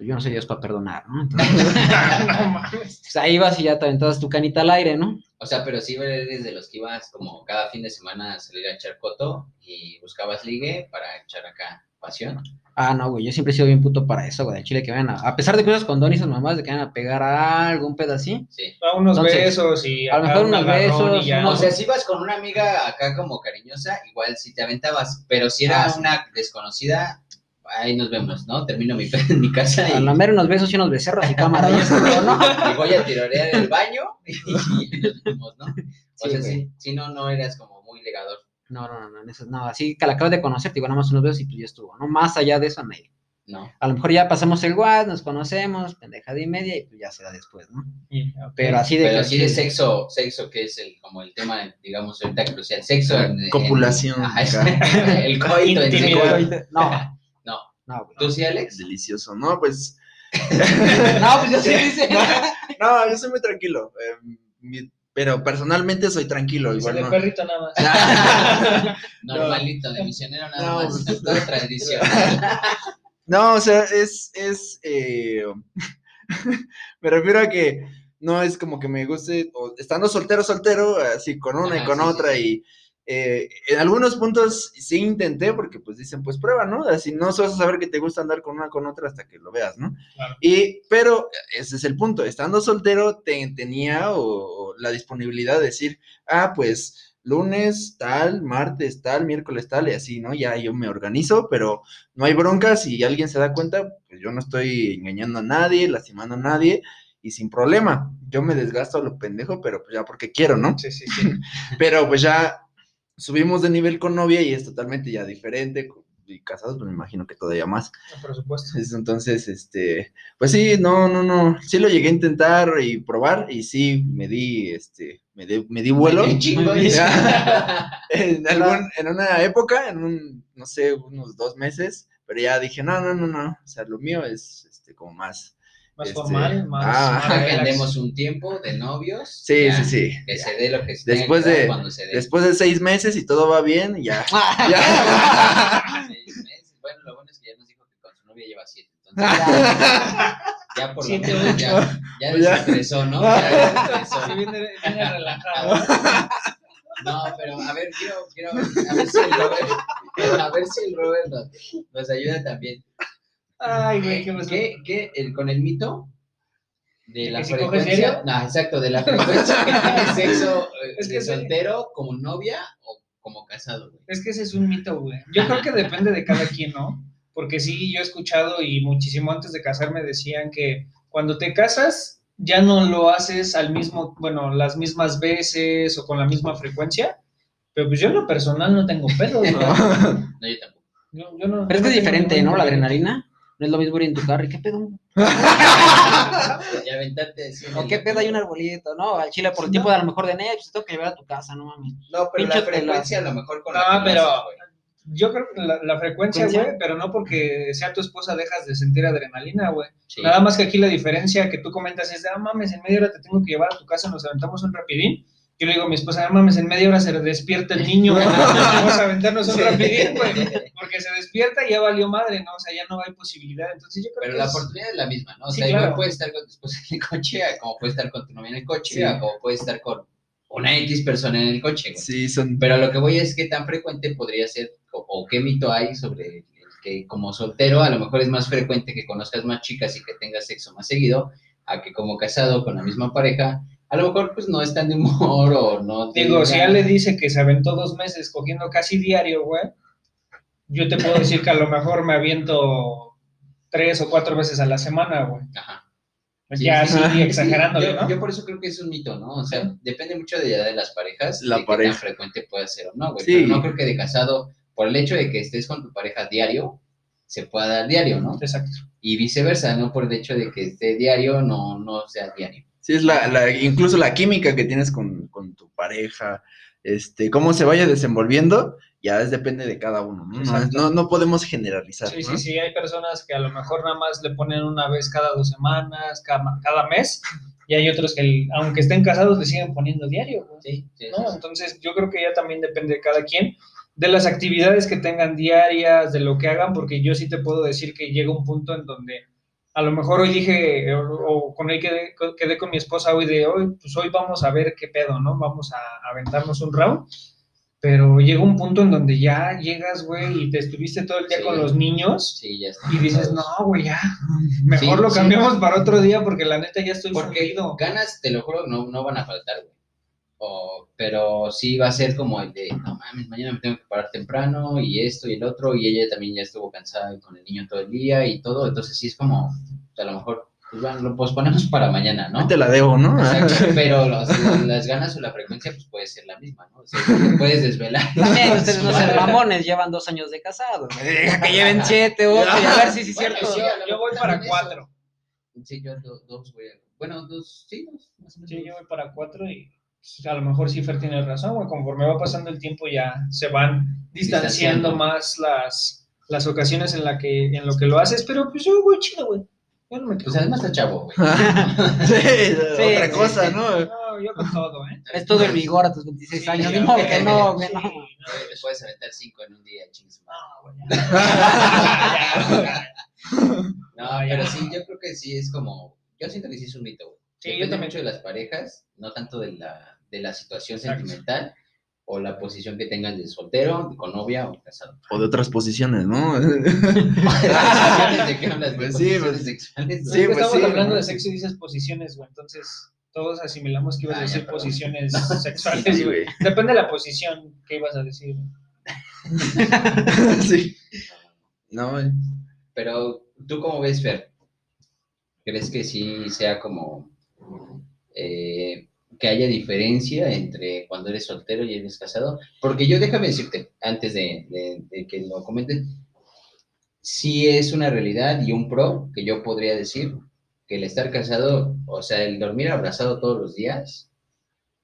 F: pues yo no soy Dios para perdonar, ¿no? Entonces, pues, ahí vas y ya te aventas tu canita al aire, ¿no?
A: O sea, pero sí eres de los que ibas como cada fin de semana a salir a echar coto y buscabas ligue para echar acá pasión.
F: Ah, no, güey, yo siempre he sido bien puto para eso, güey, de Chile que vayan a, a pesar de que usas condón y esas mamás de que vayan a pegar a algo, un pedo así,
A: Sí.
B: A unos
F: Entonces,
B: besos y
F: a lo mejor
B: un
F: unos besos,
B: y ya.
F: unos-
A: O sea, si ibas con una amiga acá como cariñosa, igual si te aventabas, pero si era
F: Ah,
A: una desconocida, ahí nos vemos, ¿no? Termino mi en mi casa y,
F: a la mera unos besos y unos becerros y cámara, y eso, ¿no?
A: y voy a tirorear el baño y nos vemos, ¿no? O
F: Sí,
A: sea, sí, si no, no eras como muy legador.
F: No, no, no, no, en eso, no, así que la acabas de conocer, te digo, nada más unos besos y pues ya estuvo, ¿no? Más allá de eso, no. hay.
A: No.
F: A lo mejor ya pasamos el WhatsApp, nos conocemos, pendejada y media, y pues ya será después, ¿no?
B: Ok.
F: Pero así de
A: Pero
F: que
A: sí de sexo, sexo que es el como el tema, digamos, ahorita crucial. Sexo en, en-
E: Copulación,
A: Ajá, es-
E: acá.
A: el coito en sí.
B: Intimidad.
F: No,
A: No.
F: güey.
A: ¿Tú sí, Alex?
E: Delicioso, ¿no? Pues.
F: No, pues ya se dice.
E: No, yo soy muy tranquilo. eh, mi- pero personalmente soy tranquilo, igual
B: de
E: no.
B: perrito nada más.
A: Normalito, de misionero nada
E: No,
A: más.
E: pues-
A: Todo tradición.
E: No, o sea, es, es, eh, me refiero a que no es como que me guste, o estando soltero, soltero, así con una y con
A: sí, sí,
E: otra,
A: sí.
E: y eh, en algunos puntos sí intenté, porque pues dicen, pues prueba, ¿no? Así no vas a saber que te gusta andar con una con otra hasta que lo veas, ¿no?
B: Claro.
E: Y, pero ese es el punto, estando soltero te, tenía o, o la disponibilidad de decir, ah, pues lunes tal, martes tal, miércoles tal, y así, ¿no? Ya yo me organizo, pero no hay broncas y alguien se da cuenta, pues yo no estoy engañando a nadie, lastimando a nadie y sin problema. Yo me desgasto a lo pendejo, pero pues ya porque quiero, ¿no?
B: Sí, sí, sí.
E: Pero pues ya subimos de nivel con novia y es totalmente ya diferente. Y casados, pues me imagino que todavía más.
B: No, por supuesto.
E: Es- Entonces, este, pues sí, no, no, no. Sí lo llegué a intentar y probar y sí me di, este, me di, me di vuelo. En, algún, en una época, en un, no sé, unos dos meses, pero ya dije, no, no, no, no, o sea, lo mío es, este, como más,
B: Más
E: Este,
B: formal, más.
E: ah,
B: más
A: andemos un tiempo de novios.
E: sí,
A: ya,
E: sí, sí.
A: Que se dé lo que se
E: Después
A: que
E: de-
A: cuando se dé.
E: Después de seis meses y todo va bien, ya, ya.
A: Seis meses. Bueno, lo bueno es que ya nos dijo que con su novia lleva siete. Entonces, ya por lo
B: Siete,
A: menos
B: ocho.
A: ya, ya
E: Ya.
A: desestresó, ¿no? Ya desestresó.
B: Sí, viene, viene relajado.
A: No, pero a ver, quiero, quiero ver, a ver si el Robert, a ver si el Robert nos, nos ayuda también.
B: Ay, güey, qué pasó.
A: ¿Qué, qué, el, con el mito de
B: ¿De
A: la frecuencia? No, exacto, de la frecuencia que tiene sexo
B: Es que
A: de
B: sí.
A: soltero como novia o como casado, güey.
B: Es que ese es un mito, güey. Yo creo que depende de cada quien, ¿no? Porque sí, yo he escuchado y muchísimo antes de casarme decían que cuando te casas ya no lo haces al mismo, bueno, las mismas veces o con la misma frecuencia. Pero pues yo en lo personal no tengo pedos, güey.
A: No, yo tampoco.
B: Yo, yo no,
F: Pero es que
B: no
F: es diferente, ¿no? La adrenalina. No es lo mismo ir en tu carro. ¿Y qué pedo?
A: Y aventarte así en
F: ¿O qué pedo hay un arbolito? No, al chile por el tiempo de a lo mejor de enero, pues te tengo que llevar a tu casa, no mames.
A: No, pero la frecuencia a lo mejor con
B: No,
A: la lo
B: pero-. Yo creo que la, la frecuencia,
F: ¿Frecuencia?
B: güey, pero no porque sea tu esposa dejas de sentir adrenalina, güey.
A: Sí.
B: Nada más que aquí la diferencia que tú comentas es de, ah, mames, en media hora te tengo que llevar a tu casa, nos aventamos un rapidín. Yo le digo a mi esposa, ah, mames, en media hora se despierta el niño, vamos a aventarnos un
A: Sí.
B: rapidín, güey. Porque se despierta y ya valió madre, ¿no? O sea, ya no hay posibilidad. Entonces yo creo
A: Pero
B: que
A: la
B: es-
A: oportunidad es la misma, ¿no? O
B: Sí,
A: sea, igual
B: claro.
A: puedes estar con tu esposa en el coche, como puedes estar con tu novia en el coche,
E: Sí.
A: a como puedes estar con una X persona en el coche, güey.
E: Sí, son,
A: Pero a lo que voy es que tan frecuente podría ser, o, o qué mito hay sobre el que como soltero a lo mejor es más frecuente que conozcas más chicas y que tengas sexo más seguido, a que como casado con la misma pareja, a lo mejor pues no están de humor o no
B: Digo, si ya le dice que se aventó dos meses cogiendo casi diario, güey, yo te puedo decir que a lo mejor me aviento tres o cuatro veces a la semana, güey.
A: Ajá.
B: ya
A: sí,
B: así
A: sí.
B: exagerándole,
A: yo,
B: ¿no?
A: yo por eso creo que es un mito, ¿no? O sea, depende mucho de, de las parejas,
E: La
A: de qué
E: pareja.
A: tan frecuente puede ser o no, güey.
E: Sí.
A: Pero no creo que de casado, por el hecho de que estés con tu pareja diario, se pueda dar diario, ¿no?
B: Exacto.
A: Y viceversa, no por el hecho de que esté diario, no, no sea diario.
E: Sí, es la, la- incluso la química que tienes con, con tu pareja, este, cómo se vaya desenvolviendo, ya es, depende de cada uno, ¿no? No, no, no podemos generalizar.
B: Sí,
E: ¿no?
B: sí, sí, hay personas que a lo mejor nada más le ponen una vez cada dos semanas, cada, cada mes, y hay otros que, el- aunque estén casados, le siguen poniendo diario. güey.
A: Sí, sí,
B: ¿no?
A: sí, sí.
B: Entonces, yo creo que ya también depende de cada quien, de las actividades que tengan diarias, de lo que hagan, porque yo sí te puedo decir que llega un punto en donde a lo mejor hoy dije, o, o con él quedé, quedé con mi esposa hoy de hoy, pues hoy vamos a ver qué pedo, ¿no? Vamos a, a aventarnos un round. Pero llega un punto en donde ya llegas, güey, y te estuviste todo el día
A: Sí.
B: con los niños
A: Sí, ya está.
B: y dices, no, güey, ya, mejor
A: Sí,
B: lo cambiamos para otro día porque la neta ya estoy
A: Porque
B: fundido.
A: ganas, te lo juro, no, no van a faltar, güey. O- pero sí va a ser como el de, no mames, mañana me tengo que parar temprano y esto y el otro, y ella también ya estuvo cansada con el niño todo el día y todo, entonces sí es como, a lo mejor, pues bueno, lo posponemos para mañana, ¿no?
E: Te la debo, ¿no?
A: Pero los- las ganas o la frecuencia pues puede ser la misma, ¿no? O sea, te puedes desvelar.
F: También ustedes no sean mamones, llevan dos años de casados. Deja que lleven siete, ocho, y a ver si sí es
A: Bueno,
F: cierto.
A: sí, a
B: Yo voy para
A: eso.
B: cuatro.
A: Sí, yo do- dos, güey. Bueno, dos, sí, dos, más o menos.
B: Sí, yo voy para cuatro y pues, a lo mejor Fer tiene razón, güey. Conforme va pasando el tiempo ya se van distanciando
A: Distanciando.
B: más las, las ocasiones en, la que, en lo que lo haces, pero pues yo, güey, chido, güey. Yo no me
A: Pues además está chavo, güey.
E: sí, otra
F: sí,
E: cosa,
F: sí.
E: ¿no?
B: No, yo con todo, ¿eh?
F: Es todo el vigor a tus 26
B: Sí,
F: años. modo
B: güey.
F: que no, güey,
B: Sí,
F: no.
B: no,
A: Te puedes aventar cinco en un día, chingues.
B: no, güey, ya.
A: No, pero sí, yo creo que sí es como. Yo siento que sí es un mito, güey.
B: Sí, yo también.
A: mucho de las parejas, no tanto de la, de la situación
B: Exacto.
A: sentimental o la posición que tengan de soltero, con novia o casado.
E: O de otras posiciones, ¿no?
A: ¿De qué hablas? ¿De
E: Pues sí, pues-
A: sexuales?
E: sí, pues
B: Estamos
E: sí,
B: hablando
E: ¿no?
B: de sexo y dices posiciones, güey. Entonces, todos asimilamos que ibas a
A: Ah, ya,
B: decir posiciones sexuales,
E: Sí,
B: güey. Depende de la posición que ibas a decir.
E: sí. No, güey.
A: Pero, ¿tú cómo ves, Fer? ¿Crees que sí sea como eh, que haya diferencia entre cuando eres soltero y eres casado? Porque yo déjame decirte, antes de, de- de que lo comenten, sí es una realidad y un pro que yo podría decir que el estar casado, o sea, el dormir abrazado todos los días.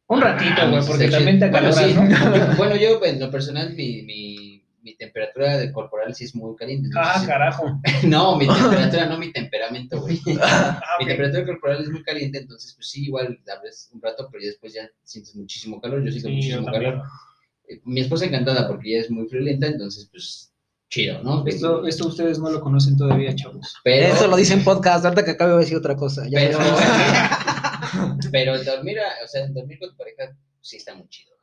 B: Un ratito, güey,
A: Ah,
B: porque
A: está
B: también te
A: bueno,
B: acaloras,
A: sí.
B: ¿no?
A: Yo- bueno, yo en lo personal, mi, mi, mi temperatura de corporal sí es muy caliente.
B: Ah,
A: entonces-
B: carajo.
A: no, mi temperatura, no mi temperamento, güey.
B: Ah,
A: Mi
B: ok.
A: temperatura corporal es muy caliente, entonces, pues sí, igual abres un rato, pero ya después ya sientes muchísimo calor. Yo siento
B: Sí,
A: muchísimo calor. Eh, Mi esposa encantada porque ella es muy friolenta, entonces, pues, chido, ¿no?
B: Esto, esto ustedes no lo conocen todavía, chavos.
A: Pero,
F: Eso lo dice en podcast, ahorita que acabe de decir otra cosa. Ya
A: pero, pero dormir, a- o sea, dormir con tu pareja sí está muy chido.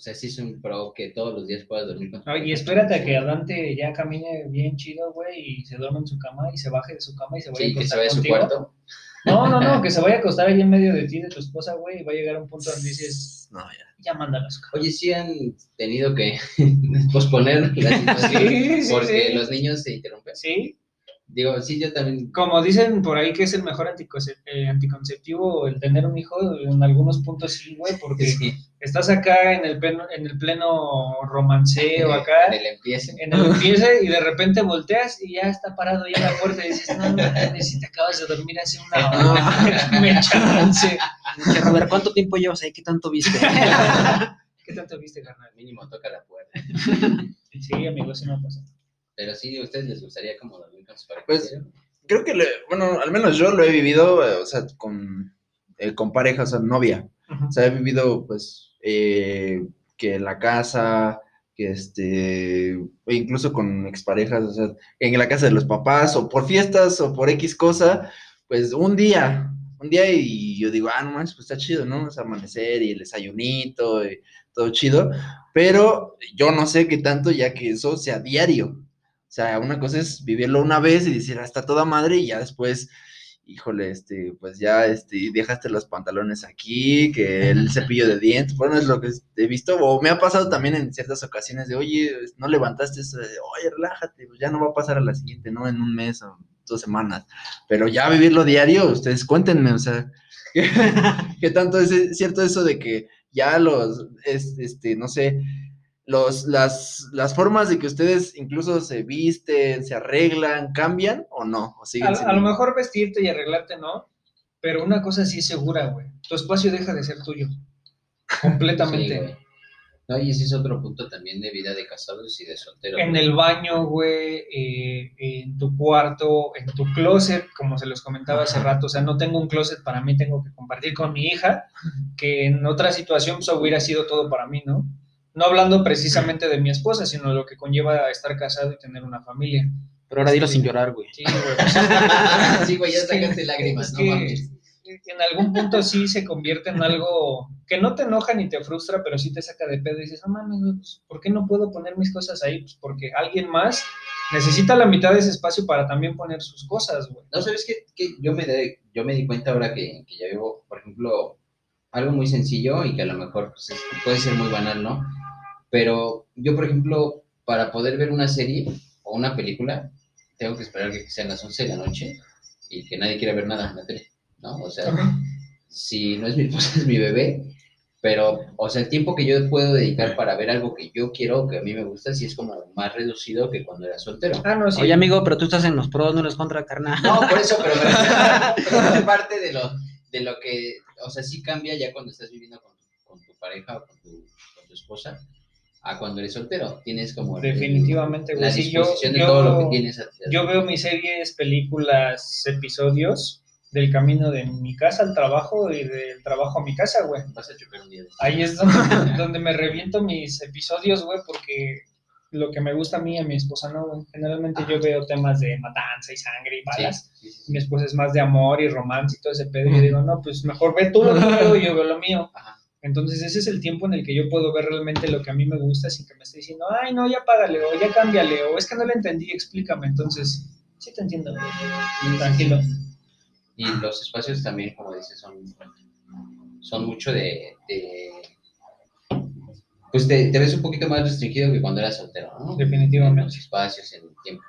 A: O sea, sí es un pro que todos los días puedas dormir con
B: Ah. Y espérate a que Adante ya camine bien chido, güey, y se duerme en su cama y se baje de su cama y se vaya
A: Sí,
B: a
A: que se
B: acostar
A: vaya a su cuarto.
B: No, no, no, que se vaya a acostar ahí en medio de ti, de tu esposa, güey, y va a llegar a un punto donde dices,
E: No, ya.
B: ya mándala a su cama.
A: Oye, sí han tenido que posponer la situación
B: Sí, sí,
A: porque
B: sí.
A: los niños se interrumpen.
B: Sí,
A: Digo, sí, yo también
B: como dicen por ahí que es el mejor eh, anticonceptivo el tener un hijo, en algunos puntos sí, güey, porque
A: Sí,
B: estás acá en el pleno, en el pleno romanceo acá,
A: en el empiece.
B: en el empiece y de repente volteas y ya está parado ya en la puerta y dices, no, no, si te acabas de dormir hace una hora, me chance.
F: Robert, ¿cuánto tiempo llevas ahí? ¿Qué tanto viste?
B: ¿Qué tanto viste, carnal?
A: Mínimo toca la puerta.
B: Sí, amigo, sí me pasa.
A: Pero sí, ¿a ustedes les gustaría como dormir con su pareja?
E: Pues, Creo que, le- bueno, al menos yo lo he vivido, eh, o sea, con, eh, con pareja, o sea, novia. O sea, he vivido, pues, eh, que en la casa, que este, incluso con exparejas, o sea, en la casa de los papás, o por fiestas, o por X cosa, pues un día, un día y yo digo, ah, no manches, pues está chido, ¿no? O sea, amanecer y el desayunito, y todo chido, pero yo no sé qué tanto ya que eso sea diario. O sea, una cosa es vivirlo una vez y decir, ah, está toda madre, y ya después híjole, este, pues ya, este, dejaste los pantalones aquí, que el cepillo de dientes, bueno, es lo que he visto, o me ha pasado también en ciertas ocasiones de, oye, no levantaste eso, de, oye, relájate, pues ya no va a pasar a la siguiente, ¿no? En un mes o dos semanas, pero ya vivirlo diario, ustedes cuéntenme, o sea, ¿qué, tanto es cierto eso de que ya los, es- este, no sé, los, las, las formas de que ustedes incluso se visten, se arreglan, cambian o no? ¿O siguen
B: A,
E: siendo-
B: a lo mejor vestirte y arreglarte no, pero una cosa sí es segura, güey. Tu espacio deja de ser tuyo. Completamente.
A: Sí. No, y ese es otro punto también de vida de casados y de solteros.
B: en
A: güey.
B: el baño, güey, eh, en tu cuarto, en tu closet, como se los comentaba hace rato. O sea, no tengo un closet para mí, tengo que compartir con mi hija, que en otra situación pues, hubiera sido todo para mí, ¿no? No hablando precisamente de mi esposa, sino de lo que conlleva estar casado y tener una familia.
F: Pero ahora dilo sin llorar, güey.
B: Sí, güey. pues,
A: sí, güey, ya sacaste lágrimas,
B: es
A: no mames.
B: en algún punto sí se convierte en algo que no te enoja ni te frustra, pero sí te saca de pedo y dices, no mames, pues, ¿por qué no puedo poner mis cosas ahí? Pues porque alguien más necesita la mitad de ese espacio para también poner sus cosas, güey.
A: No, ¿sabes qué? Que yo, me de- yo me di cuenta ahora que, que ya vivo, por ejemplo, algo muy sencillo y que a lo mejor pues, es- puede ser muy banal, ¿no? Pero yo, por ejemplo, para poder ver una serie o una película, tengo que esperar que sean las 11 de la noche y que nadie quiera ver nada en la tele, ¿no? O sea, si no es mi esposa, es mi bebé, pero, o sea, el tiempo que yo puedo dedicar para ver algo que yo quiero, que a mí me gusta, sí es como más reducido que cuando era soltero.
B: Ah, no, sí.
F: Oye, amigo, pero tú estás en los pros, no eres contra carnal.
A: No, por eso, pero es parte de lo, de lo que, o sea, sí cambia ya cuando estás viviendo con, con tu pareja o con tu, con tu esposa a cuando eres soltero. Tienes como el-
B: Definitivamente, güey.
A: la
B: Sí, yo,
A: disposición de
B: yo-
A: todo lo que tienes.
B: yo veo mis series, películas, episodios del camino de mi casa al trabajo y del trabajo a mi casa, güey.
A: Vas a chocar un día.
B: Ahí es donde, donde me reviento mis episodios, güey, porque lo que me gusta a mí y a mi esposa no, güey. Generalmente yo veo temas de matanza y sangre y balas.
A: sí, sí, sí.
B: Mi esposa es más de amor y romance y todo ese pedo. Y yo digo, no, pues mejor ve tú lo tuyo y yo veo lo mío.
A: Ajá.
B: Entonces ese es el tiempo en el que yo puedo ver realmente lo que a mí me gusta sin que me esté diciendo, ay, no, ya págale o ya cámbiale o es que no le entendí, explícame. Entonces, sí te entiendo. Tranquilo.
A: Y los espacios también, como dices, son, son mucho de, de- pues te, te ves un poquito más restringido que cuando eras soltero, ¿no?
B: Definitivamente.
A: En los espacios, en el tiempo.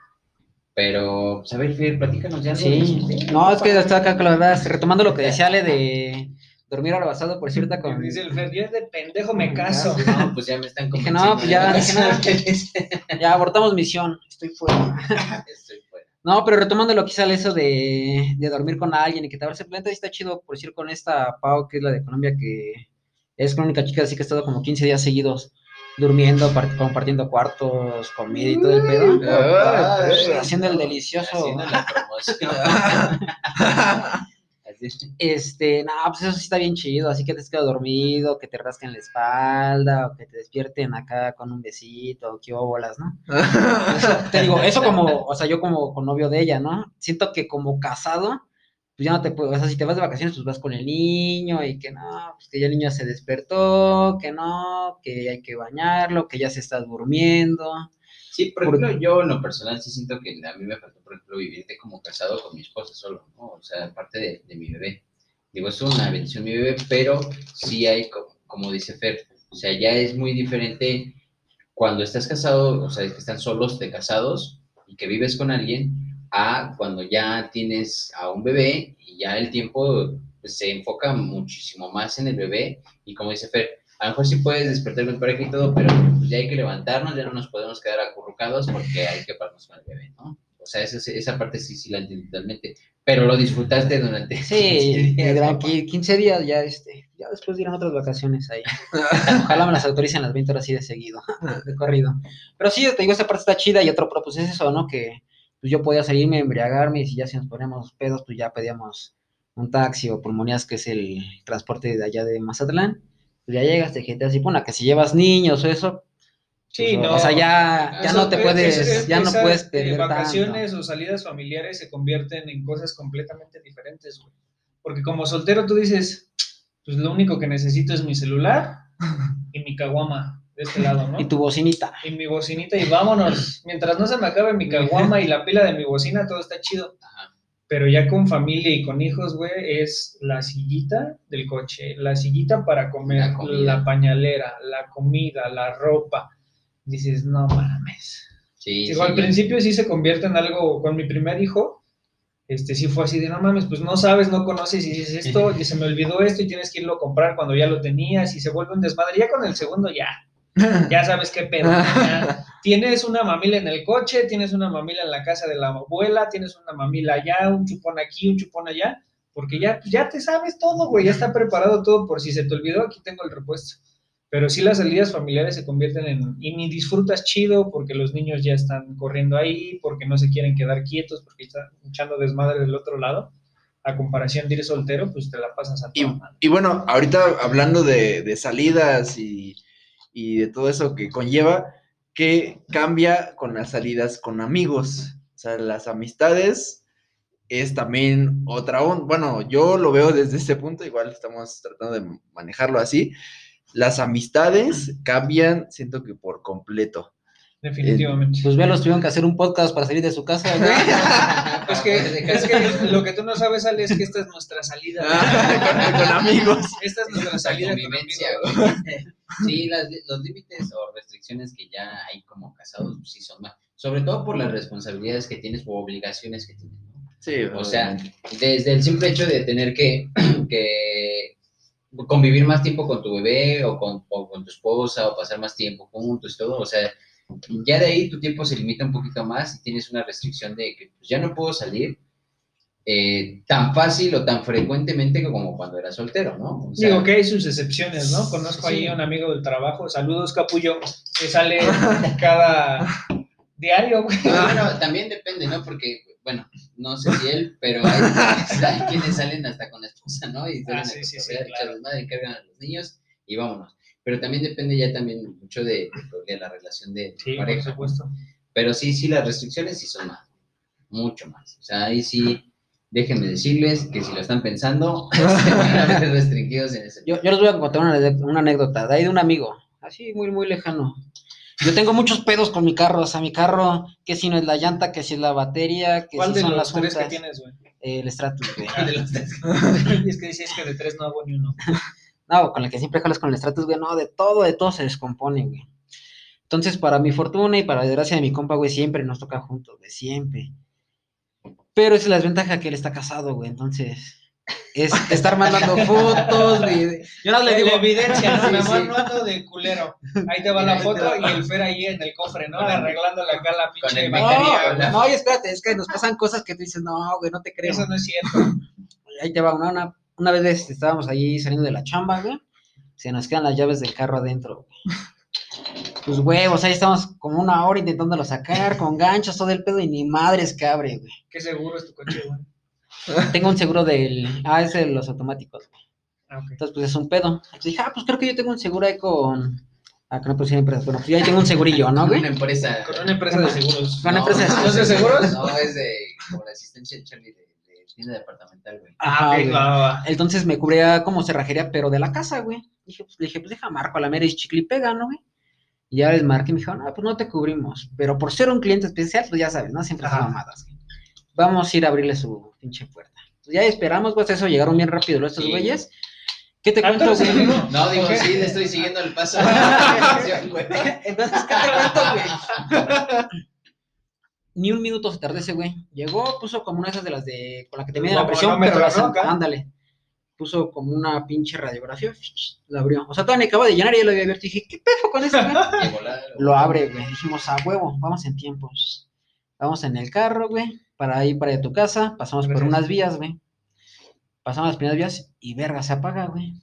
A: Pero, pues, a ver, Fer, platícanos ya.
F: Sí, no, es que está acá con la verdad, retomando lo que decía Ale de dormir abrazado por cierta con...
B: Dice el Fer, yo de pendejo me caso.
A: No, pues ya me están
F: Dije,
A: convenciendo.
F: no, pues ya, no. Ya abortamos misión, estoy fuera.
A: Estoy fuera.
F: No, pero retomando lo que sale eso de, de dormir con alguien y que te abrace, planeta está chido, por decir, con esta Pau, que es la de Colombia, que es la única chica así que ha estado como 15 días seguidos durmiendo, par- compartiendo cuartos, comida y todo el pedo.
E: Ah,
F: haciendo el delicioso.
A: Haciendo la promoción.
F: Este, no, pues eso sí está bien chido, así que te has quedado dormido, que te rasquen la espalda, o que te despierten acá con un besito, o qué bolas, ¿no? Te digo, eso como, o sea, yo como con novio de ella, ¿no? Siento que como casado, pues ya no te puedes, o sea, si te vas de vacaciones, pues vas con el niño y que no, pues que ya el niño se despertó, que no, que hay que bañarlo, que ya se está durmiendo.
A: Sí, por ejemplo, yo en lo personal sí siento que a mí me faltó, por ejemplo, vivirte como casado con mi esposa solo, ¿no? O sea, aparte de, mi bebé. Digo, es una bendición mi bebé, pero sí hay, co- como dice Fer, o sea, ya es muy diferente cuando estás casado, o sea, que están solos de casados y que vives con alguien, a cuando ya tienes a un bebé y ya el tiempo pues, se enfoca muchísimo más en el bebé y como dice Fer, a lo mejor sí puedes despertar con pareja y todo, pero pues ya hay que levantarnos, ya no nos podemos quedar acurrucados porque hay que pararnos con el bebé, ¿no? O sea, esa, esa parte sí, sí la entiendo totalmente. Pero lo disfrutaste durante...
F: Sí,
A: 15 días, ¿no?
F: tranqui, 15 días ya, este, ya después irán otras vacaciones ahí. Ojalá me las autoricen las 20 horas así de seguido, de corrido. Pero sí, te digo, esa parte está chida y otro, pero pues es eso, ¿no? Que pues yo podía salirme, embriagarme y si ya si nos poníamos pedos, pues ya pedíamos un taxi o pulmonías, que es el transporte de allá de Mazatlán. Pues ya llegas, te jeteas y pone que si llevas niños o eso,
B: Sí,
F: pues,
B: no.
F: o sea, ya, ya no te
B: eh,
F: puedes,
B: es- es-
F: ya no puedes
B: eh,
F: perder
B: vacaciones
F: tanto.
B: o salidas familiares se convierten en cosas completamente diferentes, güey. Porque como soltero tú dices, pues lo único que necesito es mi celular y mi caguama de este lado, ¿no?
F: Y tu bocinita.
B: Y mi bocinita y vámonos. Mientras no se me acabe mi caguama y la pila de mi bocina, todo está chido. Pero ya con familia y con hijos, güey, es la sillita del coche, la sillita para comer,
A: La
B: pañalera, la comida, la ropa. Dices, no mames.
A: Sí,
B: Digo,
A: sí,
B: al principio sí se convierte en algo, con mi primer hijo, este sí fue así de, no mames, pues no sabes, no conoces, y dices esto, y se me olvidó esto, y tienes que irlo a comprar cuando ya lo tenías, y se vuelve un desmadre. Ya con el segundo ya, Ya sabes qué pedo. ya. Tienes una mamila en el coche, tienes una mamila en la casa de la abuela, tienes una mamila allá, un chupón aquí, un chupón allá, porque ya, ya te sabes todo, güey, ya está preparado todo por si se te olvidó, aquí tengo el repuesto. Pero sí las salidas familiares se convierten en, y ni disfrutas chido porque los niños ya están corriendo ahí, porque no se quieren quedar quietos, porque están echando desmadre del otro lado. A comparación de ir soltero, pues te la pasas a
E: Y, y bueno, ahorita hablando de, de salidas y, y de todo eso que conlleva, ¿qué cambia con las salidas con amigos? O sea, las amistades es también otra onda. Bueno, yo lo veo desde ese punto, igual estamos tratando de manejarlo así. Las amistades cambian, siento que por completo.
B: Definitivamente.
F: Pues ve, los tuvieron que hacer un podcast para salir de su casa, güey.
B: Es que, es que lo que tú no sabes, Ale, es que esta es nuestra salida.
E: con, con amigos.
B: Esta es nuestra salida. con
A: convivencia,
B: amigos.
A: güey. Sí, las- los límites o restricciones que ya hay como casados, pues sí son más. Sobre todo por las responsabilidades que tienes o obligaciones que tienes. ¿no?
E: Sí,
A: O sea, desde el simple hecho de tener que, que convivir más tiempo con tu bebé o con, o con tu esposa o pasar más tiempo juntos y todo, o sea, ya de ahí tu tiempo se limita un poquito más y tienes una restricción de que pues, ya no puedo salir eh, tan fácil o tan frecuentemente como cuando era soltero, ¿no? O sea,
B: Digo que hay sus excepciones, ¿no? Conozco ahí a un amigo del trabajo, saludos Capullo, que sale cada diario, güey.
A: Bueno, también depende, ¿no? Porque, bueno, no sé si él, pero hay, hay quienes salen hasta con la esposa, ¿no? Y salen
B: Ah,
A: a
B: sí, sí, sí,
A: echar
B: claro.
A: desmadre, encargan a los niños y vámonos. Pero también depende ya también mucho de, de la relación de
B: Sí, por
A: pareja. ¿no?
B: supuesto.
A: Pero sí, sí, las restricciones sí son más, mucho más. O sea, ahí sí, déjenme decirles que si lo están pensando, se van a ver restringidos en ese
F: Yo, yo les voy a contar una, una anécdota de ahí de un amigo, así muy, muy lejano. Yo tengo muchos pedos con mi carro, o sea, mi carro, que si no es la llanta, que si es la batería, que
B: ¿Cuál
F: si
B: de
F: son
B: los
F: las
B: tres que
F: juntas,
B: tienes, güey?
F: el Stratus, güey.
A: de los tres.
B: es que dices que de tres no hago ni uno.
F: No, con el que siempre jalas con el Stratus, güey, no, de todo, de todo se descompone, güey. Entonces, para mi fortuna y para la desgracia de mi compa, güey, siempre nos toca juntos, güey, siempre. Pero esa es la desventaja que él está casado, güey, entonces, es estar mandando fotos, güey. Yo no le
B: La
F: digo,
B: evidencia, ¿no?
A: Sí,
B: Nada más
A: sí.
B: no ando de culero. Ahí te va la foto y el Fer ahí en el cofre, ¿no? Arreglándole acá la pinche batería.
F: no, no, y espérate, es que nos pasan cosas que tú dices, no, güey, no te creo.
B: Eso no es cierto.
F: Ahí te va, una, una, una vez estábamos ahí saliendo de la chamba, güey. Se nos quedan las llaves del carro adentro, güey. Pues huevos, ahí estamos como una hora intentándolo sacar, con ganchos, todo el pedo, y ni madres que abre, güey.
B: Qué seguro es tu coche, güey.
F: Tengo un seguro del. Ah, es de los automáticos, güey.
B: Ah, ok.
F: Entonces, pues es un pedo. Entonces dije, ah, pues creo que yo tengo un seguro ahí con. Ah, que no puse empresa. Bueno, pues yo ahí tengo un segurillo, ¿no,
A: Con una empresa.
B: Con una empresa de seguros.
F: Con una empresa de
B: ¿No es de seguros?
A: No, es de como la asistencia de Charlie de, de tienda departamental, güey.
F: Ajá,
B: ok,
F: güey.
B: va, va, va.
F: Entonces me cubría como cerrajería, pero de la casa, güey. Dije, pues, le dije, pues deja marco a la mera y chicle y pega, ¿no, güey? Y ya les marqué y me dijeron, no, pues no te cubrimos. Pero por ser un cliente especial, pues ya sabes, ¿no? Siempre son mamadas, güey. Vamos a ir a abrirle su pinche puerta. Pues ya esperamos, pues eso, llegaron bien rápido ¿no? estos
A: Sí.
F: güeyes. ¿Qué te
B: Ah,
F: cuento, güey?
B: no.
A: Digo,
B: Ok.
A: sí, le estoy siguiendo el paso.
F: Entonces, ¿qué te cuento, güey? Ni un minuto se tardó ese güey. Llegó, puso como una de esas de las de. con la que te miden la presión, pero la.
B: Acá.
F: ándale. Puso como una pinche radiografía, la abrió. O sea, todavía me acabo de llenar y ya lo había abierto. Y dije, ¿qué pedo con eso, güey? Lo abre, güey. Dijimos, a huevo, vamos en tiempos. Vamos en el carro, güey, para ir para tu casa. Pasamos por unas vías, güey. Pasamos las primeras vías y verga, se apaga, güey.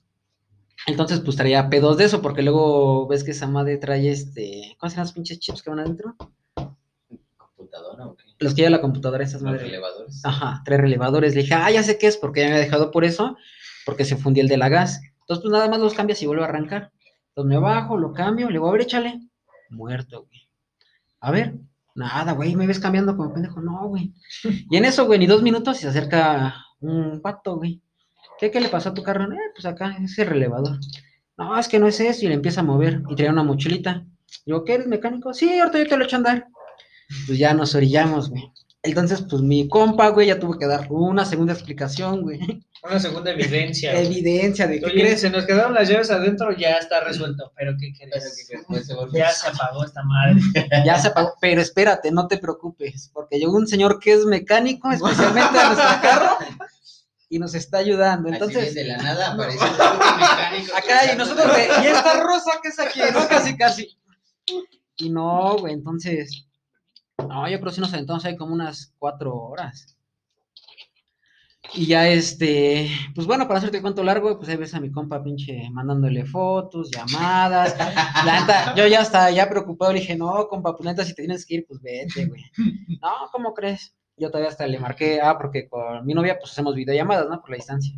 F: Entonces, pues traía pedos de eso, porque luego ves que esa madre trae este. ¿Cómo se llaman los pinches chips que van adentro?
A: ¿Computadora o qué?
F: Los que lleva la computadora, esas madres.
A: elevadores.
F: Ajá, tres relevadores. Le dije, ah, ya sé qué es, porque ya me había dejado por eso, porque se fundió el de la gas. Entonces, pues nada más los cambias y vuelve a arrancar. Entonces me bajo, lo cambio, le digo, a ver, échale. Muerto, güey. A ver, nada, güey, me ves cambiando como pendejo. No, güey. Y en eso, güey, ni dos minutos y se acerca un pato, güey. ¿Qué, ¿Qué le pasó a tu carro? Eh, pues acá, ese relevador. No, es que no es eso, y le empieza a mover. Y traía una mochilita. Digo, ¿qué eres mecánico? Sí, ahorita yo te lo echo a andar. Pues ya nos orillamos, güey. Entonces, pues mi compa, güey, ya tuvo que dar una segunda explicación, güey.
B: Una segunda evidencia.
F: Evidencia de que
B: Oye,
F: crees.
B: se nos quedaron las llaves adentro, ya está resuelto. Pero ¿qué
A: Pero
B: quieres?
A: que se
B: Ya se apagó esta madre.
F: Ya se apagó. Pero espérate, no te preocupes, porque llegó un señor que es mecánico, especialmente de nuestro carro, y nos está ayudando.
A: Entonces,
F: Entonces,
A: de la nada apareció un mecánico.
F: acá y nosotros, de, y esta rosa que es aquí, ¿no? Casi, casi. Y no, güey, entonces, no, yo creo que sí nos aventamos ahí como unas cuatro horas. Y ya este, pues bueno, para hacerte el cuento largo, pues ahí ves a mi compa pinche mandándole fotos, llamadas. Yo ya estaba ya preocupado, le dije, no, compa, pues neta, si te tienes que ir, pues vete, güey. No, ¿cómo crees? Yo todavía hasta le marqué, ah, porque con mi novia, pues hacemos videollamadas, ¿no? Por la distancia.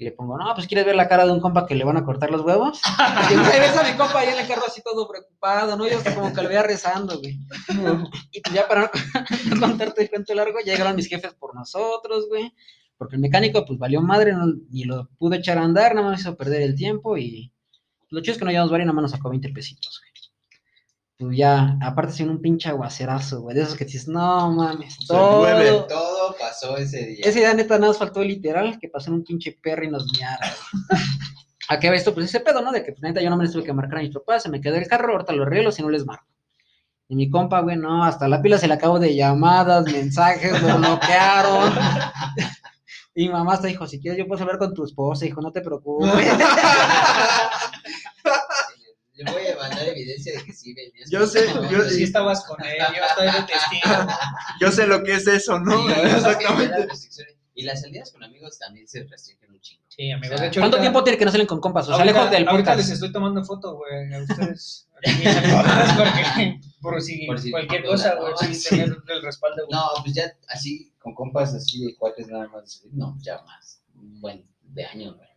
F: Y le pongo, no, pues quieres ver la cara de un compa que le van a cortar los huevos. Y ahí ves a mi compa ahí en el carro así todo preocupado, ¿no? Yo hasta como que lo veía rezando, güey. Y pues ya para no contarte el cuento largo, ya llegaron mis jefes por nosotros, güey. Porque el mecánico, pues valió madre, no, ni lo pude echar a andar, nada más hizo perder el tiempo y lo chido es que no llevamos varios, nada más nos sacó 20 pesitos, güey. Pues ya, aparte sin un pinche aguacerazo, güey, de esos que dices, no mames,
E: Se
F: todo,
E: llueve.
A: Todo pasó ese día.
F: ese día neta nada más faltó literal que pasó en un pinche perro y nos miara. güey. ¿A qué va esto? Pues ese pedo, ¿no? De que pues, neta yo no me les tuve que marcar a mis papás, se me quedó el carro, ahorita lo arreglo si no les marco. Y mi compa, güey, no, hasta la pila se le acabó de llamadas, mensajes, lo bloquearon. Y mi mamá hasta dijo, si quieres yo puedo hablar con tu esposa, hijo, no te preocupes.
A: Le voy a mandar evidencia de que sí venías.
E: Yo sé,
A: No,
E: yo-
B: Si
A: sí,
B: estabas con él, yo estoy de testigo.
E: Yo sé lo que es eso, ¿no? Exactamente.
A: Y las salidas con amigos también se restringen un chingo.
B: Sí, amigo.
A: O sea,
B: De hecho,
F: ¿Cuánto
B: ahorita-
F: tiempo tiene que no salen con compas? O sea, lejos del
B: ahorita les estoy tomando foto, güey, a ustedes. porque- por si,
A: Por si-
B: cualquier cosa, güey,
A: no,
B: sí,
A: sí.
B: tener el respaldo. güey.
A: No, pues ya así, con compas así de cuates nada más no, pues ya más. Un buen de años, güey.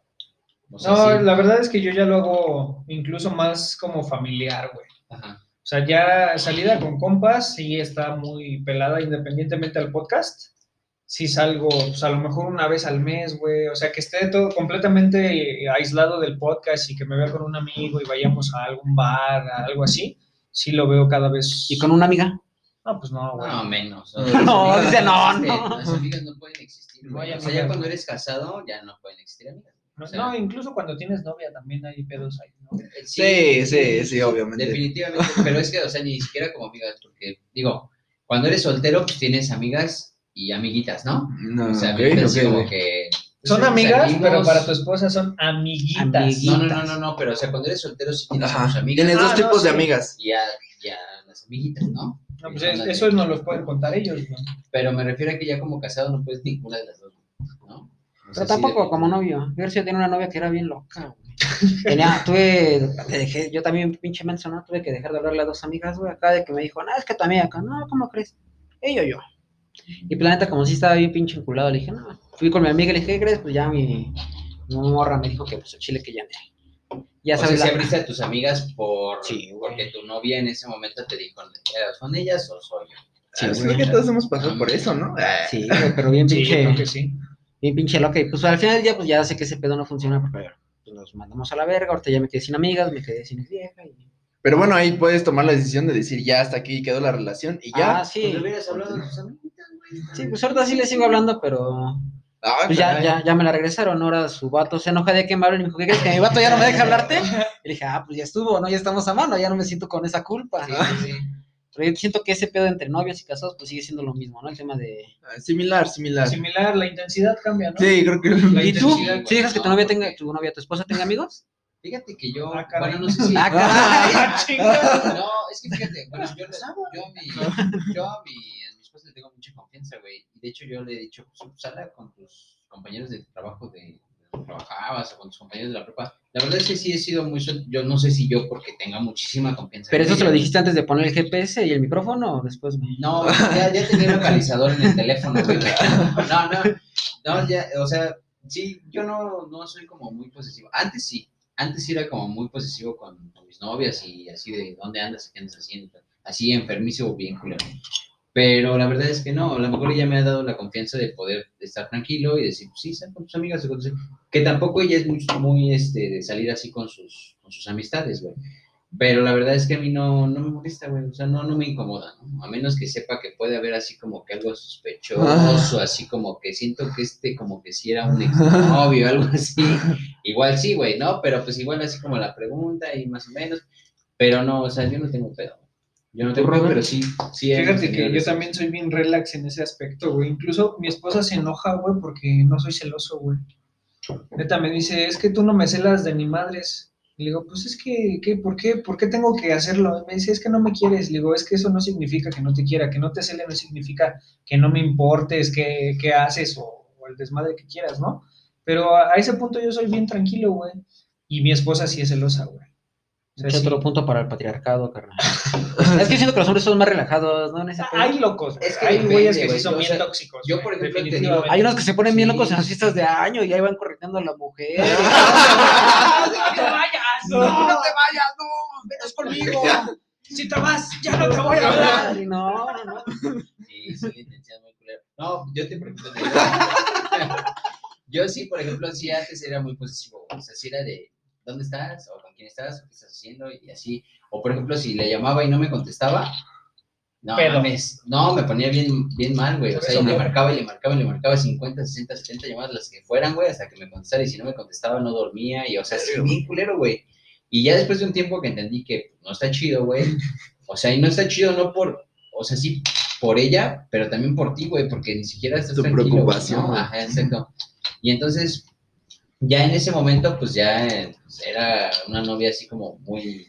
A: O sea,
B: No,
A: sí.
B: la verdad es que yo ya lo hago incluso más como familiar, güey.
A: Ajá.
B: O sea, ya salida con compas sí está muy pelada independientemente al podcast. Sí salgo, pues a lo mejor una vez al mes, güey. O sea, que esté todo completamente aislado del podcast y que me vea con un amigo y vayamos a algún bar, a algo así. Sí lo veo cada vez.
F: ¿Y con una amiga?
B: No, pues no, güey.
A: No, menos.
F: No, dice, no, no.
A: Las amigas no pueden existir. Güey. o sea, ya cuando eres casado, ya no pueden existir amigas.
B: No,
A: o sea-
B: no, incluso cuando tienes novia también hay pedos ahí, ¿no?
E: Sí, sí, sí, obviamente.
A: Definitivamente, pero es que, o sea, ni siquiera como amigas, porque, digo, cuando eres soltero, pues tienes amigas y amiguitas, ¿no?
E: No,
A: O sea,
E: ok,
A: amiguitas
E: ok,
A: como que...
B: Son
A: pues,
B: amigas,
A: salimos-
B: pero para tu esposa son amiguitas.
F: Amiguitas.
A: No, no, no, no, no, pero, o sea, cuando eres soltero sí tienes a tus
E: Ajá.
A: amigas
E: Tienes dos
B: Ah,
E: tipos
B: no,
E: de
B: sí.
E: amigas.
A: y a, y a las amiguitas, ¿no?
B: No, pues
A: Son
B: es-
A: las de-
B: eso no los pueden contar ellos, güey.
A: Pero me refiero a que ya como casado no puedes ninguna de las dos, sea,
F: Pero
A: sí,
F: tampoco
A: de-
F: como novio. Yo sí tenía una novia que era bien loca, güey. Tenía, tuve, dejé, yo también pinche menso, ¿no? Tuve que dejar de hablarle a dos amigas, güey, acá de que me dijo, no, es que tu amiga acá, no, ¿cómo crees? Ella o yo. Y pues la neta, como si estaba bien pinche enculado, le dije, no. Fui con mi amiga y le dije, ¿qué crees? Pues ya mi, mi morra me dijo que pues el chile que ya me. Ya
A: o sea,
F: sabes,
A: si
F: la-
A: abriste a tus amigas por,
F: Sí,
A: porque tu novia en ese momento te dijo, ¿son ellas o soy yo?
F: Sí,
E: Ah, creo que todos hemos pasado por eso, ¿no? Ah,
F: Sí, pero bien
B: Sí, yo
F: pinche.
B: creo que sí.
F: Bien pinche loca. Y pues al final del día, pues ya sé que ese pedo no funciona porque pues, nos mandamos a la verga. Ahorita ya me quedé sin amigas, me quedé sin vieja. Y...
E: Pero bueno, ahí puedes tomar la decisión de decir, ya hasta aquí quedó la relación y ya.
F: Ah, sí.
A: Pues hubieras hablado de tus amiguitas, güey.
F: Sí, pues ahorita sí le sigo hablando, pero
E: Ah,
F: pues ya, ya, ya me la regresaron. Ahora su vato se enoja de que me hablen y me dijo, ¿qué crees? Que mi vato ya no me deja hablarte. Y le dije, ah, pues ya estuvo, ¿no? Ya estamos a mano, ya no me siento con esa culpa.
A: Sí, sí, sí.
F: Pero yo siento que ese pedo entre novios y casados, pues sigue siendo lo mismo, ¿no? El tema de.
E: Ah, Similar, similar.
B: Similar, la intensidad cambia, ¿no?
E: Sí, creo que.
B: La
F: ¿Y tú? ¿Sí dejas que tu
A: no,
F: novia tenga, tu novia, tu esposa tenga amigos?
A: Fíjate que yo,
B: Ah, caray.
A: bueno, no sé si...
F: Ah, caray.
B: Ah, chinga.
A: No, es que fíjate, bueno, yo, le- yo, a mi, yo a, mi, a mi esposa le tengo mucha confianza, güey. Y de hecho yo le he dicho, pues, sala con tus compañeros de trabajo de, trabajabas o con tus compañeros de la prepa. La verdad es que sí he sido muy suelto. Yo no sé si yo porque tenga muchísima confianza.
F: Pero eso se lo dijiste antes de poner el GPS y el micrófono o después?
A: No, ya, ya tenía localizador en el teléfono, güey. No, no, no, ya, o sea, sí, yo no, no soy como muy posesivo. Antes sí, antes sí era como muy posesivo con, mis novias y así de dónde andas, qué andas haciendo, así enfermizo, bien culero. Pero la verdad es que no, a lo mejor ella me ha dado la confianza de poder estar tranquilo y decir, sí, sal con tus amigas, o con tus- que tampoco ella es muy, muy este, de salir así con sus, con sus amistades, güey. Pero la verdad es que a mí no, no me molesta, güey. O sea, no, no me incomoda, ¿no? A menos que sepa que puede haber así como que algo sospechoso, así como que siento que este como que si era un exnovio, algo así. Igual sí, güey, ¿no? Pero pues igual así como la pregunta y más o menos. Pero no, o sea, yo no tengo pedo. Yo no
F: ¿Tú,
A: tengo,
F: Robert?
A: pero sí,
B: Fíjate que yo también soy bien relax en ese aspecto, güey. Incluso mi esposa se enoja, güey, porque no soy celoso, güey. Neta me dice, es que tú no me celas de ni madres. Y le digo, pues es que, ¿qué? ¿Por qué? ¿Por qué tengo que hacerlo? Y me dice, es que no me quieres. Le digo, es que eso no significa que no te quiera, que no te cele no significa que no me importes, que, que haces o, o el desmadre que quieras, ¿no? Pero a ese punto yo soy bien tranquilo, güey. Y mi esposa sí es celosa, güey. O sea, sí.
F: otro punto para el patriarcado, carnal. es que siento que los hombres son más relajados, ¿no? En ese.
B: Hay locos,
A: Es que
B: hay güeyes que sí son
A: o
B: bien
A: sea,
B: tóxicos.
A: yo, por ejemplo, te digo,
B: definitivamente.
F: Hay unos que se ponen bien
A: Sí.
F: locos en las fiestas de año y ahí van corriendo a la mujer.
B: ¡No te vayas!
E: No, no te vayas, no, venos conmigo.
B: Si te vas, ya no te voy a hablar.
F: No, no, no.
A: Sí, sí, muy culera. No, yo te pregunto. Yo sí, por ejemplo, sí antes era muy posesivo. O sea, sí era de ¿dónde estás? O quién estás, o qué estás haciendo, y así. O por ejemplo, si le llamaba y no me contestaba, no, mames, no, me ponía bien, bien mal, güey. O sea,
B: eso,
A: y le marcaba y le marcaba y le marcaba 50, 60, 70 llamadas, las que fueran, güey, hasta que me contestara. Y si no me contestaba, no dormía. Y o sea, sí, bien culero, güey. Y ya después de un tiempo que entendí que no está chido, güey. O sea, y no está chido no por, o sea, sí por ella, pero también por ti, güey, porque ni siquiera estás
E: Tu
A: tranquilo,
E: preocupación,
A: ¿no?
E: güey.
A: Ajá, exacto. Y entonces, ya en ese momento, pues ya eh, pues, era una novia así como muy,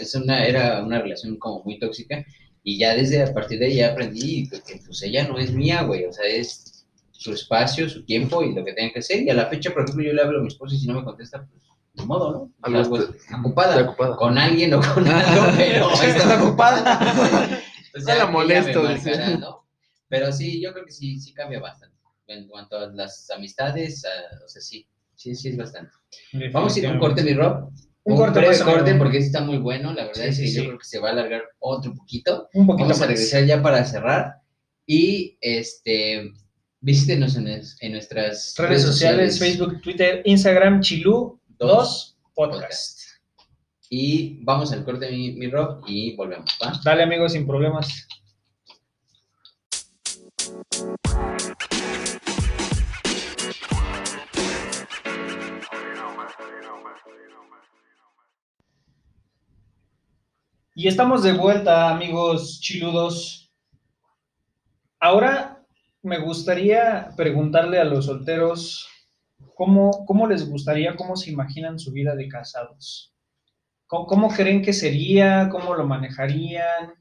A: es una, era una relación como muy tóxica, y ya desde a partir de ahí ya aprendí que, que, pues ella no es mía, güey, o sea, es su espacio, su tiempo y lo que tenga que hacer, y a la fecha, por ejemplo, yo le hablo a mi esposo y si no me contesta, pues, de modo, ¿no?
E: Está-
A: ocupada
E: ocupada.
A: con alguien o con algo, pero está ocupada. Pues
E: la
A: ya ella
E: molesto,
A: marcará, ¿no? Pero sí, yo creo que sí, sí cambia bastante. En cuanto a las amistades, ah, o sea, sí, sí, sí es bastante. Vamos a ir a un corte, mi Rob.
B: Un
A: Un,
B: corte
A: breve corte porque sí está muy bueno. La verdad
B: Sí,
A: es que
B: sí.
A: yo creo que se va a alargar otro poquito.
B: Un poquito
A: Vamos a regresar ya para cerrar. Y este visítenos en, es- en nuestras
B: Redes sociales, Facebook, Twitter, Instagram, Chilú 2 Podcast.
A: Y vamos al corte, mi, mi Rob, y volvemos, ¿va?
B: Dale, amigos, sin problemas. Y estamos de vuelta, amigos chiludos. Ahora me gustaría preguntarle a los solteros cómo, cómo les gustaría, cómo se imaginan su vida de casados. ¿Cómo, cómo creen que sería? ¿Cómo lo manejarían?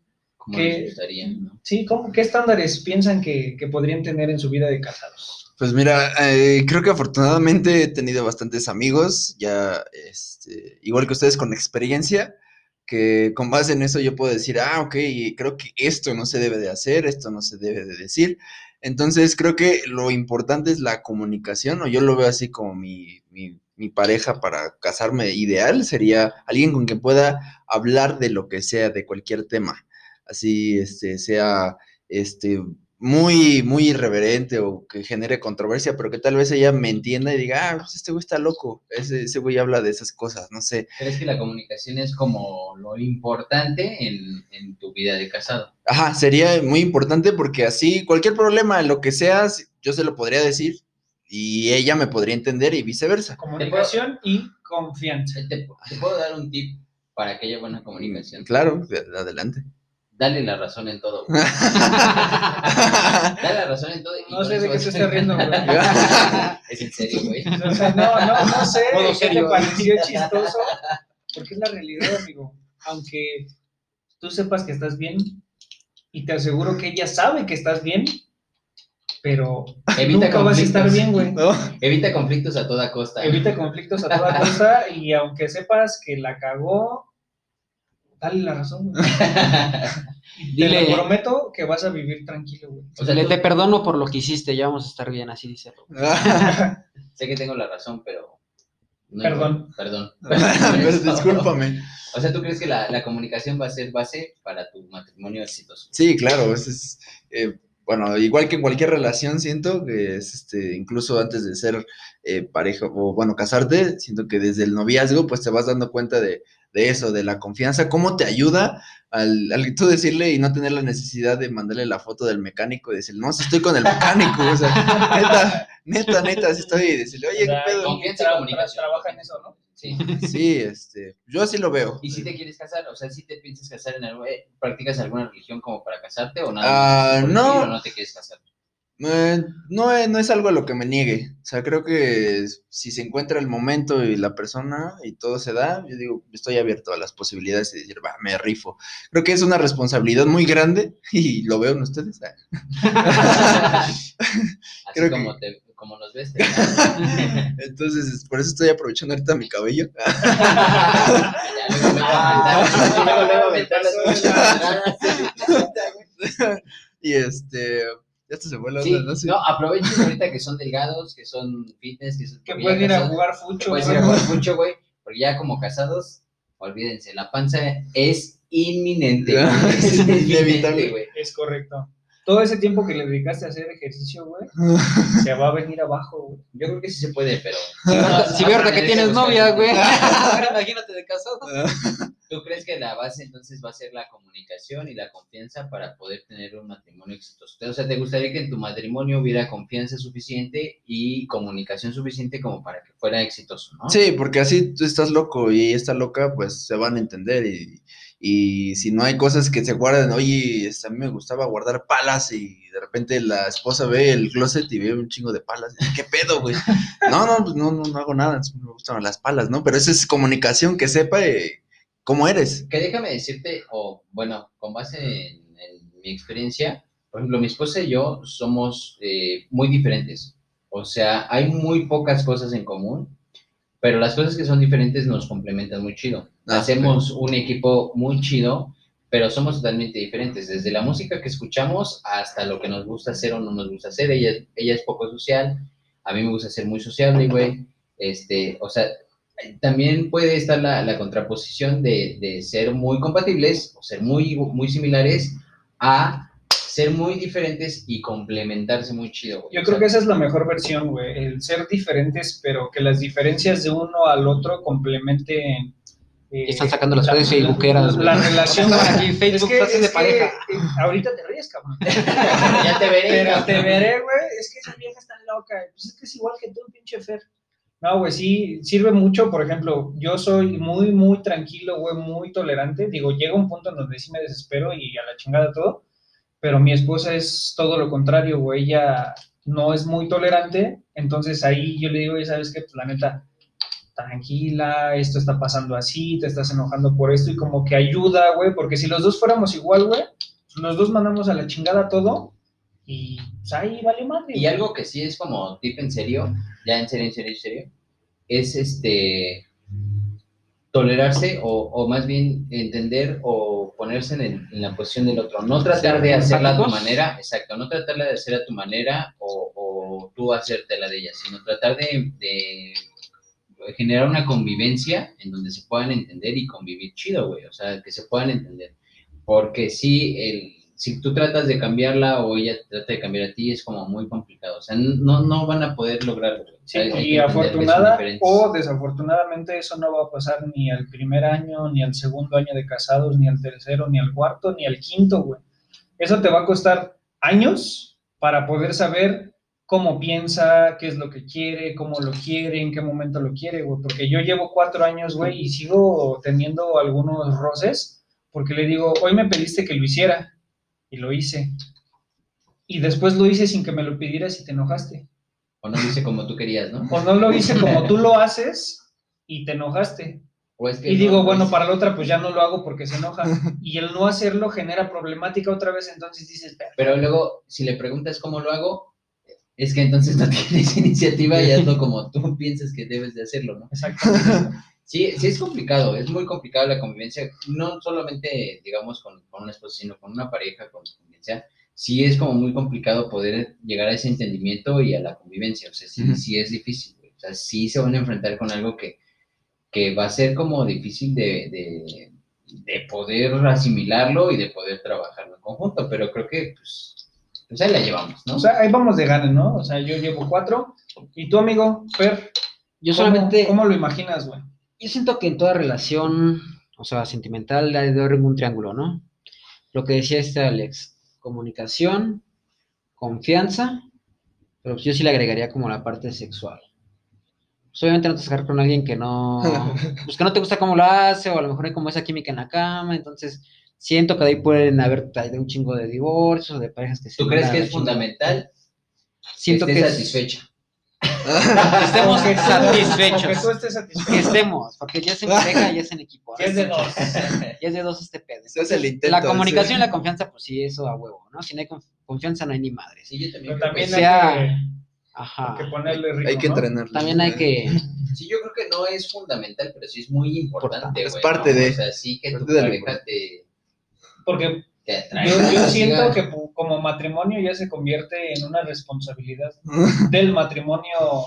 B: ¿Qué?
A: les gustaría, ¿no?
B: Sí, ¿cómo, ¿qué estándares piensan que, que podrían tener en su vida de casados?
E: Pues mira, eh, creo que afortunadamente he tenido bastantes amigos, ya este, igual que ustedes con experiencia, que con base en eso yo puedo decir, ah, ok, creo que esto no se debe de hacer, esto no se debe de decir. Entonces creo que lo importante es la comunicación, o yo lo veo así como mi, mi, mi pareja para casarme ideal, sería alguien con quien pueda hablar de lo que sea, de cualquier tema. Así, este, sea, este, muy, muy irreverente o que genere controversia, pero que tal vez ella me entienda y diga, ah, pues este güey está loco, ese, ese güey habla de esas cosas, no sé.
A: ¿Crees que la comunicación es como lo importante en, en tu vida de casado?
E: Ajá, sería muy importante porque así cualquier problema, lo que sea, yo se lo podría decir y ella me podría entender y viceversa.
B: Comunicación y confianza.
A: ¿Te, te puedo dar un tip para que haya buena comunicación?
E: Claro, adelante.
A: Dale la razón en todo. güey. Dale la razón en todo. y
B: No sé de qué se está riendo, güey.
A: Es en serio, güey.
B: O sea, no, no, no sé
F: Modo
B: qué te
F: serio.
B: pareció chistoso, porque es la realidad, amigo. Aunque tú sepas que estás bien, y te aseguro que ella sabe que estás bien, pero
A: Evita
B: nunca vas a estar bien, güey.
E: ¿No?
A: Evita conflictos a toda costa.
B: Evita conflictos a toda costa, y aunque sepas que la cagó, dale la razón, güey. Y Te
F: Dile-
B: lo prometo que vas a vivir tranquilo, güey.
A: O sea,
F: Le te perdono por lo que hiciste, ya vamos a estar bien, así dice.
A: sé que tengo la razón, pero. no
B: Perdón.
A: Perdón.
E: Pero discúlpame.
A: O sea, ¿tú crees que la, la comunicación va a ser base para tu matrimonio exitoso?
E: Sí, claro, ese es, eh, bueno, igual que en cualquier relación, siento que es, este, incluso antes de ser eh, pareja o, bueno, casarte, siento que desde el noviazgo, pues te vas dando cuenta de, de eso, de la confianza, cómo te ayuda al, al tú decirle y no tener la necesidad de mandarle la foto del mecánico y decirle, no, si estoy con el mecánico, o sea, neta, neta, neta, si estoy, y decirle, oye,
B: O sea,
E: ¿qué pedo?
A: Confianza y comunicación.
B: tra- Trabaja en eso, ¿no?
A: Sí.
E: Sí, este, yo así lo veo.
A: ¿Y si te quieres casar? O sea, si te piensas casar en algo, eh, ¿practicas alguna religión como para casarte o nada?
E: Ah?
A: Por
E: no.
A: ¿O no te quieres casar?
E: Eh, no, es- no es algo a lo que me niegue. O sea, creo que si se encuentra el momento y la persona y todo se da, yo digo, estoy abierto a las posibilidades y decir, va, me rifo. Creo que es una responsabilidad muy grande y lo veo en ustedes. ah.
A: Así
E: Creo que-
A: como, te, como nos ves.
E: Entonces, por eso estoy aprovechando ahorita mi cabello. y este, ya hasta se
A: Sí,
E: onda, ¿no? Sí.
A: no, aprovechen ahorita que son delgados, que son fitness, que, son,
B: Que pueden ir a jugar fucho,
A: puedes
B: güey.
A: ir a jugar mucho, güey, porque ya como casados, olvídense, la panza es inminente, es
E: Inevitable.
A: güey.
B: Es correcto. Todo ese tiempo que le dedicaste a hacer ejercicio, güey, se va a venir abajo, güey.
A: Yo creo que sí se puede, pero...
F: Si veo que tienes novia, güey.
A: Ahora
F: Imagínate de casado.
A: ¿Tú crees que la base entonces va a ser la comunicación y la confianza para poder tener un matrimonio exitoso? O sea, ¿te gustaría que en tu matrimonio hubiera confianza suficiente y comunicación suficiente como para que fuera exitoso, no?
E: Sí, porque así tú estás loco y está loca, pues se van a entender y, y si no hay cosas que se guardan, oye, este, a mí me gustaba guardar palas y de repente la esposa ve el closet y ve un chingo de palas, ¿qué pedo, güey? No, no, pues no, no, hago nada, me gustan las palas, ¿no? Pero eso es comunicación, que sepa eh, cómo eres.
A: Que déjame decirte, o bueno, con base en, en mi experiencia, por ejemplo, mi esposa y yo somos eh, muy diferentes. O sea, hay muy pocas cosas en común, pero las cosas que son diferentes nos complementan muy chido.
E: Ah,
A: Hacemos un equipo muy chido, pero somos totalmente diferentes. Desde la música que escuchamos hasta lo que nos gusta hacer o no nos gusta hacer. Ella, es- ella es poco social, a mí me gusta ser muy sociable, güey. Este, o sea, también puede estar la, la contraposición de, de ser muy compatibles o ser muy, muy similares a ser muy diferentes y complementarse muy chido. güey.
B: Yo
A: O
B: creo
A: sea,
B: que esa es la mejor versión, güey. El ser diferentes, pero que las diferencias de uno al otro complementen. eh,
F: Están sacando las
B: la-
F: redes facebookeras,
B: La,
F: güey.
B: la relación.
F: Aquí Facebook,
B: es que,
F: de
B: que,
F: pareja.
B: ahorita te ríes, cabrón.
A: ya te veré.
B: Pero te veré, güey. Es que esa vieja está loca. Pues es que es igual que tú, pinche Fer. No, güey, sí, sirve mucho. Por ejemplo, yo soy muy, muy tranquilo, güey, muy tolerante. Digo, llega un punto en donde sí me desespero y a la chingada todo. Pero mi esposa es todo lo contrario, güey. Ella no es muy tolerante. Entonces ahí yo le digo, "Oye, ¿sabes qué? Pues la neta, tranquila, esto está pasando así, te estás enojando por esto. Y como que ayuda, güey, porque si los dos fuéramos igual, güey, los dos mandamos a la chingada todo y pues ahí vale madre.
A: Y algo que sí es como tip en serio, ya en serio, en serio, en serio, es este tolerarse o, o más bien entender o ponerse en, el- en la posición del otro. No tratar de hacerla a tu manera, exacto, no tratarla de hacer a tu manera o, o tú hacértela de ella, sino tratar de, de generar una convivencia en donde se puedan entender y convivir chido, güey, o sea, que se puedan entender. Porque sí, el, si tú tratas de cambiarla o ella trata de cambiar a ti, es como muy complicado. O sea, no, no van a poder lograrlo.
B: Sí, y afortunada o desafortunadamente eso no va a pasar ni al primer año, ni al segundo año de casados, ni al tercero, ni al cuarto, ni al quinto, güey. Eso te va a costar años para poder saber cómo piensa, qué es lo que quiere, cómo lo quiere, en qué momento lo quiere, güey. Porque yo llevo cuatro años, güey, y sigo teniendo algunos roces porque le digo, hoy me pediste que lo hiciera y lo hice. Y después lo hice sin que me lo pidieras y te enojaste.
A: O no dice como tú querías, ¿no?
B: O no lo hice como tú lo haces y te enojaste.
A: O es que
B: Y
A: no,
B: digo,
A: no
B: bueno, para la otra pues ya no lo hago porque se enoja. Y el no hacerlo genera problemática otra vez, entonces dices.
A: Pero luego, si le preguntas cómo lo hago, es que entonces no tienes iniciativa y hazlo como tú piensas que debes de hacerlo, ¿no?
B: exactamente.
A: Sí, sí es complicado, es muy complicado la convivencia, no solamente, digamos, con, con una esposa, sino con una pareja, con sea. Sí es como muy complicado poder llegar a ese entendimiento y a la convivencia, o sea, sí, sí es difícil, güey. o sea, sí se van a enfrentar con algo que, que va a ser como difícil de, de, de poder asimilarlo y de poder trabajarlo en conjunto, pero creo que, pues, pues ahí la llevamos, ¿no?
B: O sea, ahí vamos de gane, ¿no? O sea, yo llevo cuatro. Y tú, amigo, Fer,
F: Yo
B: ¿cómo-
F: solamente,
B: ¿cómo, lo imaginas, güey?
F: Yo siento que en toda relación, o sea, sentimental, hay de haber un triángulo, ¿no? Lo que decía este Alex, comunicación, confianza, pero yo sí le agregaría como la parte sexual. Pues obviamente no te vas a casar con alguien que no, pues que no te gusta cómo lo hace, o a lo mejor hay como esa química en la cama, entonces siento que de ahí pueden haber un chingo de divorcios o de parejas que se
A: ¿Tú crees que es fundamental
F: Siento
A: que
F: que es-
A: satisfecha?
F: estemos
B: que tú-
F: satisfechos.
B: que tú estés
F: que
B: satisfecho.
F: estemos, porque ya es en pareja, ya es en equipo.
B: Que es de dos.
F: Ya es de dos este pedo.
E: Ese es el intento.
F: La comunicación y la confianza, pues sí, eso a huevo, ¿no? Si no hay conf- confianza, no hay ni.
A: Sí, yo también.
B: Pero también hay
F: sea-
B: que,
F: Ajá.
B: hay que ponerle ritmo,
E: Hay que
B: ¿no?
E: entrenarlo.
F: También hay que.
A: Sí, yo creo que no es fundamental, pero sí es muy importante,
E: Es parte
A: ¿no?
E: de-
A: O sea, sí que tu
E: parte de lo
A: pareja te,
B: Porque
A: te atrae.
B: yo, siento que como matrimonio ya se convierte en una responsabilidad del matrimonio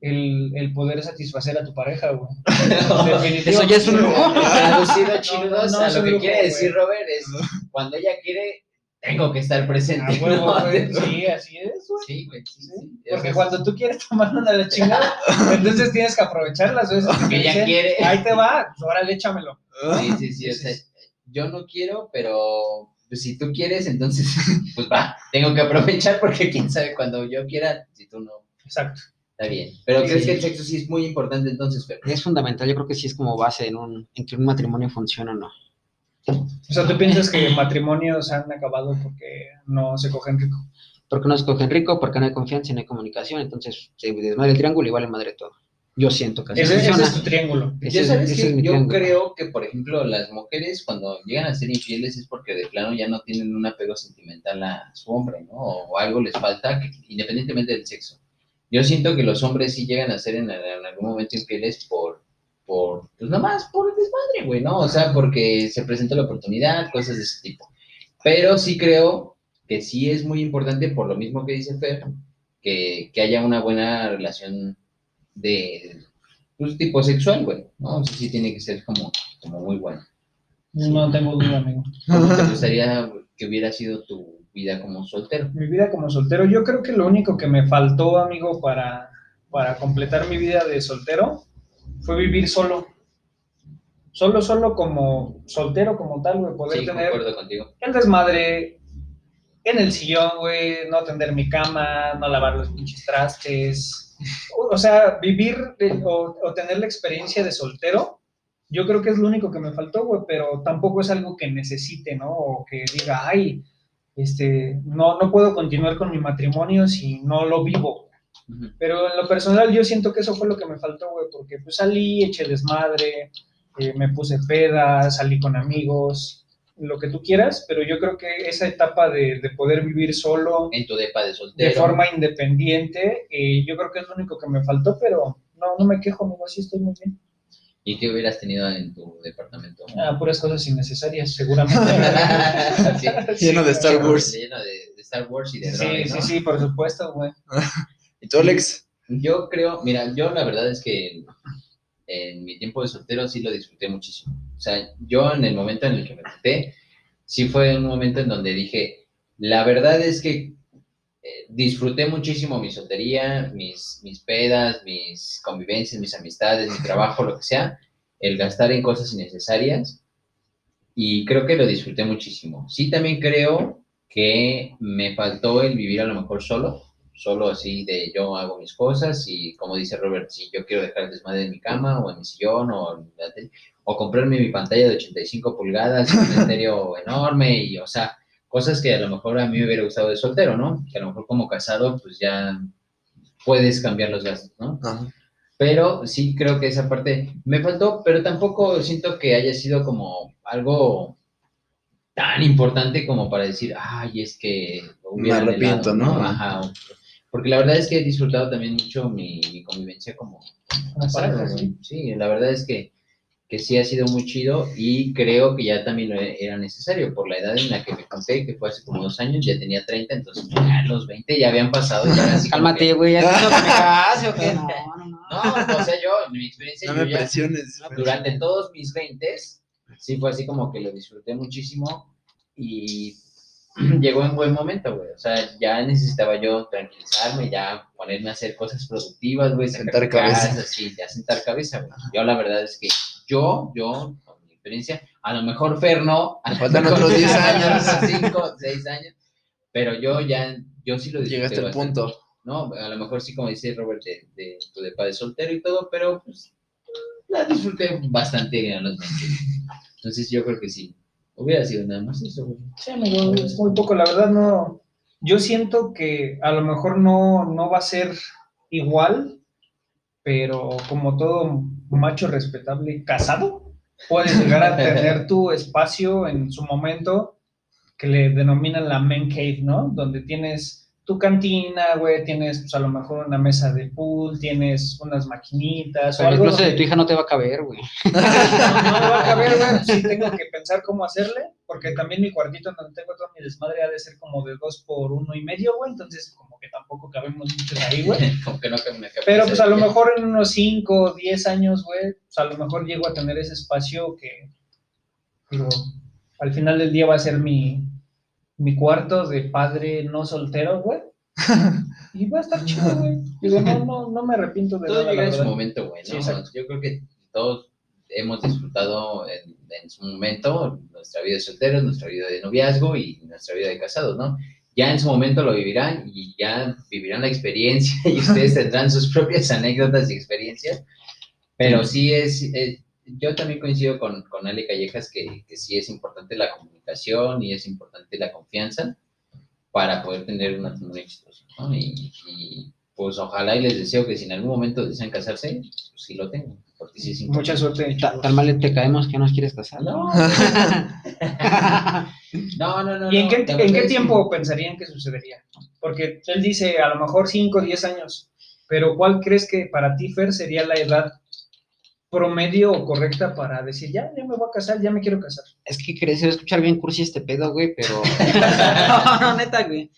B: el, el poder satisfacer a tu pareja, güey.
F: Eso ya es un lujo.
A: Traducido
B: No, no, no
A: a
B: es
A: lo que
B: lujo,
A: quiere
B: güey.
A: decir Robert es cuando ella quiere, tengo que estar presente.
B: Sí, así es, güey.
A: Sí, güey, sí, sí.
B: Porque cuando tú quieres tomar una de la chingada, entonces tienes que aprovechar las veces que,
A: Que
B: te
A: ella
B: dicen,
A: quiere.
B: Ahí te va, pues órale, échamelo.
A: Sí, sí, sí, o sea, yo no quiero, pero pues, si tú quieres, entonces, pues va, tengo que aprovechar porque quién sabe cuando yo quiera, si tú no,
B: Exacto.
A: está bien. Pero
F: Sí.
A: ¿crees que el sexo sí es muy importante entonces, Fer?
F: Es fundamental, yo creo que sí es como base en, un, en que un matrimonio funcione o no.
B: O sea, tú piensas que matrimonios han acabado porque no se cogen rico.
F: Porque no escogen rico, porque no hay confianza y no hay comunicación, entonces se desmadre el triángulo y vale madre todo. Yo siento que así
B: Ese, es tu triángulo.
F: Ese
A: ya sabes que yo
F: triángulo.
A: creo que, por ejemplo, las mujeres cuando llegan a ser infieles es porque de plano ya no tienen un apego sentimental a su hombre, ¿no? O algo les falta, independientemente del sexo. Yo siento que los hombres sí llegan a ser en, en algún momento infieles por, por, pues nomás por el desmadre, güey, ¿no? O sea, porque se presenta la oportunidad, cosas de ese tipo. Pero sí creo que sí es muy importante, por lo mismo que dice Fer, que, que haya una buena relación de pues, tipo sexual, güey, ¿no? O sea, sí tiene que ser como, como muy bueno.
B: No tengo duda, amigo.
A: ¿Cómo te gustaría que hubiera sido tu vida como soltero?
B: Mi vida como soltero, yo creo que lo único que me faltó, amigo, para, para completar mi vida de soltero fue vivir solo. Solo, solo como soltero, como tal, güey, poder
A: Sí,
B: tener el desmadre en el sillón, güey, no tender mi cama, no lavar los pinches trastes. O, sea, vivir o, o tener la experiencia de soltero, yo creo que es lo único que me faltó, güey, pero tampoco es algo que necesite, ¿no? O que diga, ay, este, no, no puedo continuar con mi matrimonio si no lo vivo. Pero en lo personal yo siento que eso fue lo que me faltó, güey, porque pues salí, eché desmadre, eh, me puse peda, salí con amigos, lo que tú quieras, pero yo creo que esa etapa de, de poder vivir solo,
A: En tu depa de soltero.
B: de forma independiente, eh, yo creo que es lo único que me faltó, pero no, no me quejo, amigo, así estoy muy bien.
A: ¿Y qué hubieras tenido en tu departamento?
B: Ah, puras cosas innecesarias, seguramente.
A: Sí.
E: Lleno de Star Wars.
A: Lleno de, de Star Wars y de
B: Sí,
A: drones,
B: sí,
A: ¿no?
B: sí, por supuesto, güey.
E: ¿Y tú, Alex?
A: Yo creo, mira, yo la verdad es que en mi tiempo de soltero sí lo disfruté muchísimo. O sea, yo en el momento en el que me quité, sí fue un momento en donde dije, la verdad es que eh, disfruté muchísimo mi soltería, mis, mis pedas, mis convivencias, mis amistades, mi trabajo, lo que sea, el gastar en cosas innecesarias y creo que lo disfruté muchísimo. Sí, también creo que me faltó el vivir a lo mejor solo, solo así de yo hago mis cosas y como dice Robert, si yo quiero dejar el desmadre en mi cama o en mi sillón o, en la tele, o comprarme mi pantalla de 85 pulgadas, un estéreo enorme y o sea, cosas que a lo mejor a mí me hubiera gustado de soltero, ¿no? Que a lo mejor como casado pues ya puedes cambiar los gastos, ¿no?
E: Ajá.
A: Pero sí creo que esa parte me faltó, pero tampoco siento que haya sido como algo tan importante como para decir, ay, es que
E: Me arrepiento,
A: anhelado",
E: ¿no?
A: Ajá. Porque la verdad es que he disfrutado también mucho mi, mi convivencia como
B: Una
A: pareja,
B: pareja.
A: Sí, la verdad es que, que sí ha sido muy chido y creo que ya también lo era necesario por la edad en la que me conté, que fue hace como dos años, ya tenía 30, entonces ya los 20 ya habían pasado. Ya así como
F: Cálmate,
A: que-
F: güey, ¿ya que me case o qué? No, no, no.
A: no, o sea, yo, en mi experiencia,
E: No
A: yo
E: me
A: ya,
E: presiones.
A: durante todos mis 20 sí fue así como que lo disfruté muchísimo y llegó en buen momento, güey. O sea, ya necesitaba yo tranquilizarme, ya ponerme a hacer cosas productivas, güey.
E: Sentar cabeza.
A: casas, sí, ya sentar cabeza, güey. Yo la verdad es que yo, yo, con mi experiencia, a lo mejor Fer no, a
E: Faltan
A: mejor
E: otros 10
A: faltan
E: años.
A: otros 5, 6 años, pero yo ya, yo sí lo disfruté
E: Llegaste al punto.
A: ¿no? A lo mejor sí, como dice Robert, de, de tu de soltero y todo, pero pues la disfruté bastante a los 20. Entonces yo creo que sí. Hubiera sido nada más eso, güey.
B: Sí, amigo, es muy poco, la verdad no. Yo siento que a lo mejor no, no va a ser igual, pero como todo macho respetable casado, puedes llegar a tener tu espacio en su momento que le denominan la man cave, ¿no? Donde tienes tu cantina, güey, tienes pues a lo mejor una mesa de pool, tienes unas maquinitas o
F: Pero el
B: algo.
F: closet de tu hija no te va a caber, güey.
B: no, no me va a caber, güey. Sí tengo que pensar cómo hacerle, porque también mi cuartito donde tengo todo mi desmadre ha de ser como de dos por uno y medio, güey. Entonces, como que tampoco cabemos muchos ahí, güey.
A: Como que no que me
B: Pero pues a lo mejor en unos 5 o 10 años, güey, pues a lo mejor llego a tener ese espacio que, digo, al final del día va a ser mi, mi cuarto de padre no soltero, güey. Y va a estar chido, güey. Digo, no, no, no me arrepiento de
A: Todo
B: nada,
A: llega en su momento, güey,
B: Sí,
A: ¿no?
B: exacto.
A: Yo creo que todos hemos disfrutado en, en su momento nuestra vida de solteros, nuestra vida de noviazgo y nuestra vida de casados, ¿no? Ya en su momento lo vivirán y ya vivirán la experiencia y ustedes tendrán sus propias anécdotas y experiencias, pero sí es, es- yo también coincido con, con Ale Callejas que, que sí es importante la comunicación y es importante la confianza para poder tener un matrimonio exitoso, ¿no? Y, y, pues ojalá y les deseo que si en algún momento desean casarse, pues sí lo tengan, porque sí es importante.
B: Mucha suerte,
F: Ta-. Tan mal te caemos que nos quieres casar.
A: No, no, no, no.
B: ¿Y en qué, en qué tiempo pensarían que sucedería? Porque él dice a lo mejor 5 o 10 años, pero ¿cuál crees que para ti, Fer, sería la edad promedio o correcta para decir, ya, ya me voy a casar, ya me quiero casar?
F: Es que crees, se va a escuchar bien cursi este pedo, güey, pero. no, no, neta, güey.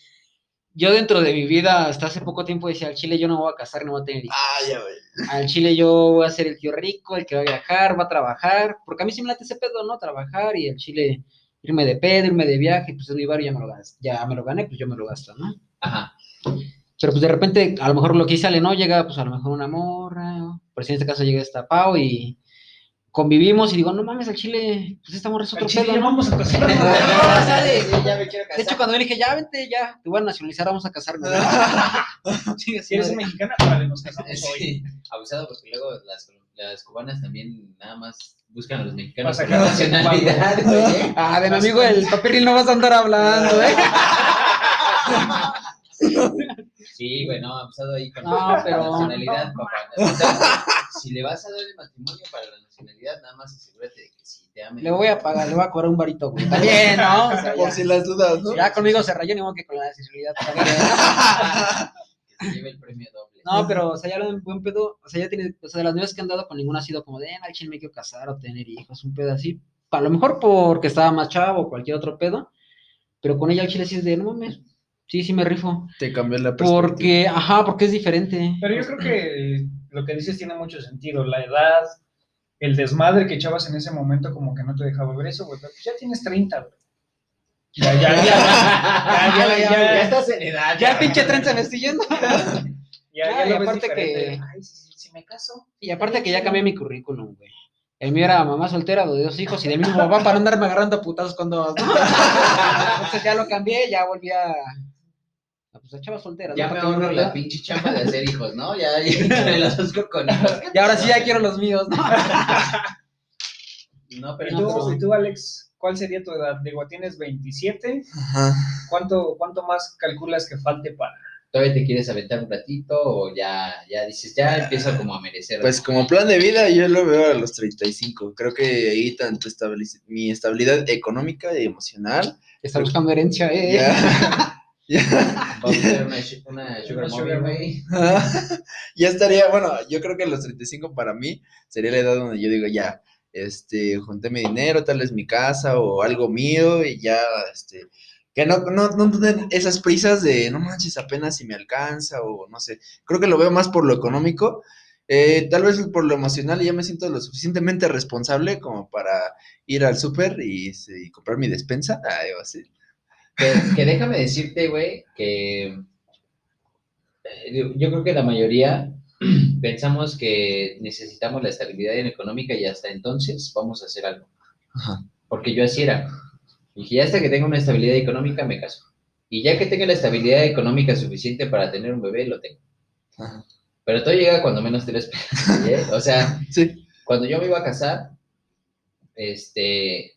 F: Yo dentro de mi vida, hasta hace poco tiempo decía, al chile yo no me voy a casar, no voy a tener hijos.
E: Ah, ya, güey.
F: Al chile yo voy a ser el tío rico, el que va a viajar, va a trabajar, porque a mí sí me late ese pedo, ¿no? Trabajar y al chile irme de pedo, irme de viaje, pues es mi barrio, ya me lo ya me lo gané, pues yo me lo gasto, ¿no?
A: Ajá.
F: Pero pues de repente, a lo mejor lo que sale, ¿no? Llega, pues a lo mejor una morra, por si en este caso llega esta Pau y convivimos y digo, no mames, al chile, pues esta morra es
B: Al
F: otro
B: chile
F: pedo,
B: ya
F: ¿no?
B: vamos a casar.
F: o sea, de-
A: Sí, ya me quiero
F: De hecho, cuando yo le dije, ya, vente, ya, te voy a nacionalizar, vamos a casarnos. Sí,
B: eres mexicana, vale, nos casamos hoy.
A: Abusado porque luego las, las cubanas también nada más buscan a los mexicanos
B: Para sacar
A: nacionalidad, güey.
F: Ah, de mi amigo el papiril no vas a andar hablando, ¿eh?
A: Sí, güey, no, abusado ahí con
F: No,
A: la
F: pero-
A: nacionalidad, papá. O sea, si le vas a dar el matrimonio para la nacionalidad, nada más asegúrate de que si te amen.
F: Le voy a pagar, le voy a cobrar un varito, güey. También, ¿no? O sea,
E: Por
F: ya,
E: si las dudas, ¿no?
F: ya conmigo se rayó, ni modo que con la nacionalidad también.
A: Que se lleve el premio doble.
F: No, pero, o sea, ya lo en buen pedo, o sea, ya tiene, o sea, de las nuevas que han dado con ninguna ha sido como de, "Eh, al chile me quiero casar o tener hijos, un pedo así. A lo mejor porque estaba más chavo o cualquier otro pedo, pero con ella al chile sí es de, no mames, sí, sí me rifo.
E: Te cambió la perspectiva.
F: Porque, ajá, porque es diferente.
B: Pero yo creo que lo que dices tiene mucho sentido. La edad, el desmadre que echabas en ese momento, como que no te dejaba ver eso, güey. Pero pues ya tienes 30, güey. Ya, ya, ya. Ya, ya, ya, ya.
A: estás en edad.
F: Ya el pinche tren se me está yendo.
B: Ya, ya
F: y aparte que-.
B: Ay, si, si- si me caso.
F: Y aparte que ya cambié mi currículum, güey. El mío era mamá soltera de dos hijos y del mismo papá para no andarme agarrando a putazos ¿no? Entonces ya lo cambié, ya volví a. Pues a chavas solteras.
A: Ya
F: ¿no?
A: me ahorro la pinche chamba de hacer hijos, ¿no? Ya, ya me las busco con hijos.
F: Y ahora sí ya quiero los míos, ¿no?
A: No,
B: ¿Y
A: pero
F: No,
B: tú,
F: pero-
B: y tú, Alex, cuál sería tu edad? Digo, tienes 27.
E: Ajá.
B: ¿Cuánto, ¿Cuánto más calculas que falte para...?
A: ¿Todavía te quieres aventar un ratito o ya, ya dices, ya empiezo como a merecer?
E: Pues como plan de vida yo lo veo a los 35. Creo que ahí tanto estabiliz- mi estabilidad económica y emocional.
F: Está buscando herencia, ¿eh?
E: Ya,
A: Vamos a hacer una, sugar
B: Una sugar
E: ya estaría, bueno, yo creo que los 35 para mí sería la edad donde yo digo, ya, este, junté mi dinero, tal es mi casa o algo mío y ya, este, que no, no, no tener esas prisas de, no manches, apenas si me alcanza o no sé, creo que lo veo más por lo económico, eh, tal vez por lo emocional ya me siento lo suficientemente responsable como para ir al súper y, este, y comprar mi despensa, ah, digo así.
A: Que, que déjame decirte, güey, que eh, yo- creo que la mayoría pensamos que necesitamos la estabilidad económica y hasta entonces vamos a hacer algo.
E: Ajá.
A: Porque yo así era. Dije, ya hasta que tenga una estabilidad económica me caso. Y ya que tenga la estabilidad económica suficiente para tener un bebé, lo tengo.
E: Ajá.
A: Pero todo llega cuando menos te lo esperas. ¿eh? O sea,
E: Sí.
A: cuando yo me iba a casar, este, eh,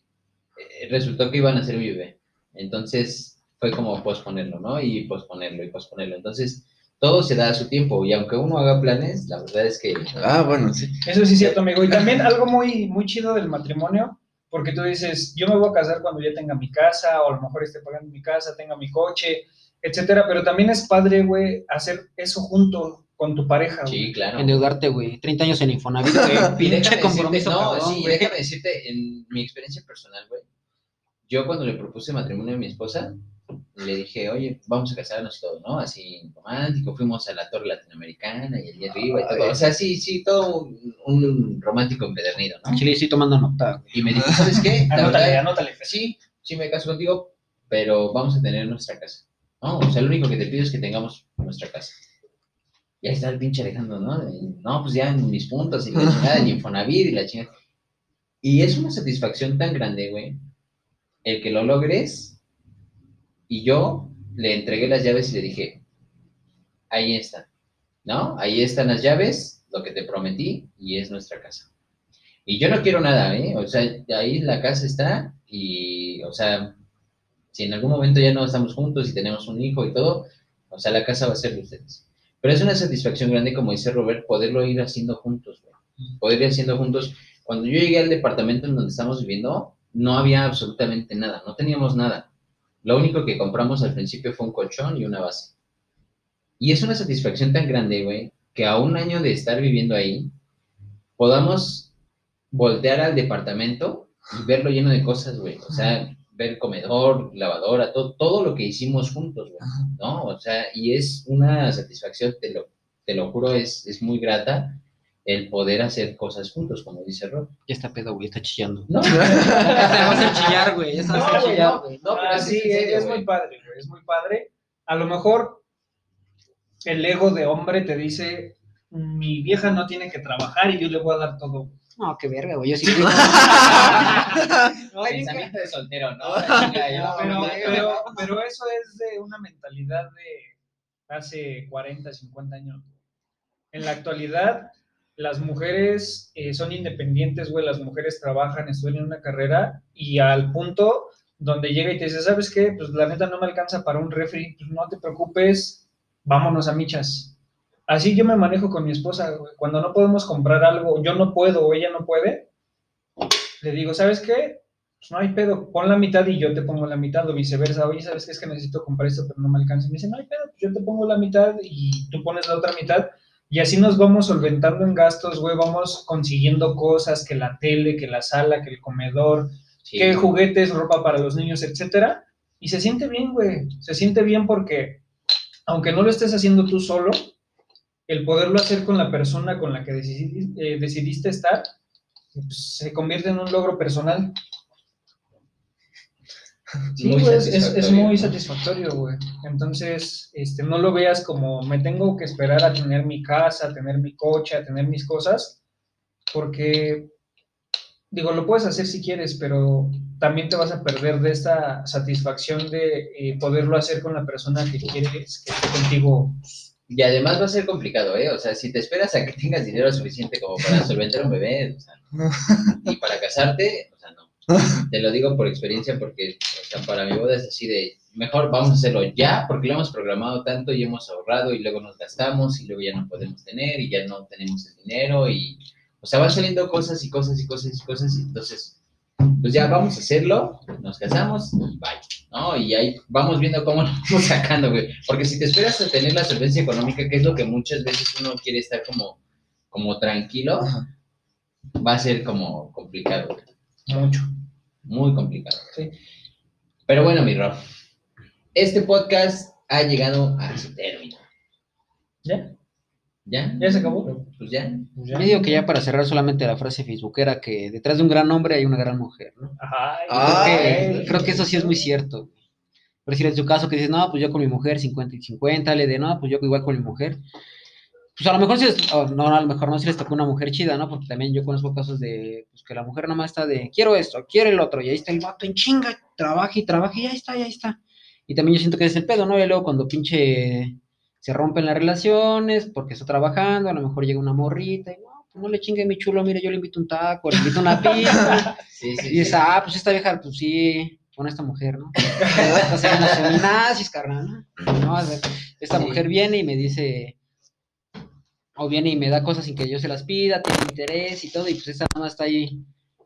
A: resultó que iban a ser mi bebé. Entonces fue como posponerlo, ¿no? Y posponerlo y posponerlo. Entonces todo se da a su tiempo y aunque uno haga planes, la verdad es que
E: Ah, bueno, sí.
B: Eso sí es cierto, amigo. Y también algo muy, muy chido del matrimonio, porque tú dices, yo me voy a casar cuando ya tenga mi casa, o a lo mejor esté pagando mi casa, tenga mi coche, etcétera. Pero también es padre, güey, hacer eso junto con tu pareja, güey.
A: sí, claro.
F: Endeudarte, güey. 30 años en Infonavit, güey.
A: Y
F: Pinche
A: déjame
F: compromiso,
A: decirte, no,
F: cabrón,
A: sí,
F: güey.
A: déjame decirte, en mi experiencia personal, güey, yo cuando le propuse matrimonio a mi esposa, le dije, oye, vamos a casarnos todo, ¿no? Así romántico, fuimos a la torre latinoamericana y el día arriba y todo. O sea, sí, sí, todo un, un romántico empedernido, ¿no?
F: Chile, estoy tomando nota.
A: Y me dijo, ¿sabes qué?
B: Anótale,
A: verdad,
B: anótale.
A: Sí, sí me caso contigo, pero vamos a tener nuestra casa. No, o sea, lo único que te pido es que tengamos nuestra casa. Y ahí está el pinche Alejandro, ¿no? De, No, pues ya en mis puntos y la chingada, y Infonavit y la chingada. Y es una satisfacción tan grande, güey, el que lo logres. Y yo le entregué las llaves y le dije, ahí está, ¿no? Ahí están las llaves, lo que te prometí, y es nuestra casa. Y yo no quiero nada, ¿eh? O sea, ahí la casa está y, o sea, si en algún momento ya no estamos juntos y tenemos un hijo y todo, o sea, la casa va a ser de ustedes. Pero es una satisfacción grande, como dice Robert, poderlo ir haciendo juntos. Poder ir haciendo juntos. Cuando yo llegué al departamento en donde estamos viviendo, no había absolutamente nada, no teníamos nada. Lo único que compramos al principio fue un colchón y una base. Y es una satisfacción tan grande, güey, que a un año de estar viviendo ahí, podamos voltear al departamento y verlo lleno de cosas, güey. O sea, ver comedor, lavadora, todo, todo lo que hicimos juntos, güey, ¿no? O sea, y es una satisfacción, te lo, te lo juro, es, es muy grata el poder hacer cosas juntos, como dice Rob.
F: Ya está pedo, güey, está chillando.
A: No,
F: Ya se va a chillar, güey. Ya se va a
B: No,
F: hacer
B: güey,
F: chillar.
B: no.
A: güey, no, pero
B: Ah,
A: es
B: sí,
A: serio,
B: es
A: güey.
B: muy padre, güey, es muy padre. A lo mejor el ego de hombre te dice, mi vieja no tiene que trabajar y yo le voy a dar todo.
F: No, qué verga, güey. Yo sí.
A: Pensamiento de soltero, ¿no?
B: Pero, pero, pero eso es de una mentalidad de hace 40, 50 años. En la actualidad, las mujeres eh, son independientes, güey, las mujeres trabajan, estudian una carrera y al punto donde llega y te dice, ¿sabes qué? Pues la neta no me alcanza para un refri, pues no te preocupes, vámonos a michas. Así yo me manejo con mi esposa, güey. Cuando no podemos comprar algo, yo no puedo o ella no puede, le digo, ¿sabes qué? Pues no hay pedo, pon la mitad y yo te pongo la mitad, o viceversa. Oye, ¿sabes qué? Es que necesito comprar esto, pero no me alcanza. Y me dice, no hay pedo, pues yo te pongo la mitad y tú pones la otra mitad. Y así nos vamos solventando en gastos, güey, vamos consiguiendo cosas, que la tele, que la sala, que el comedor,
A: Sí.
B: que juguetes, ropa para los niños, etcétera. Y se siente bien, güey. Se siente bien porque, aunque no lo estés haciendo tú solo, el poderlo hacer con la persona con la que decidi- eh, decidiste estar, pues, se convierte en un logro personal. Sí,
A: Muy
B: güey, es, es- muy satisfactorio, güey. Entonces, este, no lo veas como me tengo que esperar a tener mi casa, a tener mi coche, a tener mis cosas, porque, digo, lo puedes hacer si quieres, pero también te vas a perder de esta satisfacción de eh, poderlo hacer con la persona que quieres que esté contigo.
A: Y además va a ser complicado, ¿eh? O sea, si te esperas a que tengas dinero suficiente como para solventar un bebé, o sea, y para casarte. Te lo digo por experiencia porque, o sea, para mi boda es así de, mejor vamos a hacerlo ya, porque lo hemos programado tanto y hemos ahorrado y luego nos gastamos y luego ya no podemos tener y ya no tenemos el dinero y, o sea, van saliendo cosas y cosas y cosas y cosas y entonces, pues ya vamos a hacerlo, nos casamos y bye. ¿no? Y ahí vamos viendo cómo nos vamos sacando, güey. Porque si te esperas a tener la solvencia económica, que es lo que muchas veces uno quiere estar como, como tranquilo, va a ser como complicado, güey.
B: Mucho.
A: Muy complicado.
B: Sí.
A: Pero bueno, mi Rob, este podcast ha llegado a su término.
B: ¿Ya?
A: ¿Ya?
B: ¿Ya se acabó?
A: Pues ya.
F: Yo digo que ya para cerrar solamente la frase facebookera que detrás de un gran hombre hay una gran mujer, ¿no?
B: Ay,
F: Creo que, creo que eso sí es muy cierto. Por decir, en su caso que dices, no, pues yo con mi mujer 50 y 50, le de, no, pues yo igual con mi mujer. Pues a lo mejor sí les, o no, a lo mejor no si les tocó una mujer chida, ¿no? Porque también yo conozco casos de, pues que la mujer nomás está de, quiero esto, quiero el otro, y ahí está el vato en chinga, trabaja y trabaja, y ahí está, y ahí está. Y también yo siento que es el pedo, ¿no? Y luego cuando pinche se rompen las relaciones porque está trabajando, a lo mejor llega una morrita y no, pues no le chingue mi chulo, mire, yo le invito un taco, le invito una pizza.
A: Sí, sí,
F: y dices,
A: sí.
F: ah, pues esta vieja, pues sí, con esta mujer, ¿no? Está haciendo las feminazis, carnal, ¿no? No, a ver, esta mujer viene y me dice, o viene y me da cosas sin que yo se las pida, tiene interés y todo, y pues esta nada más está ahí,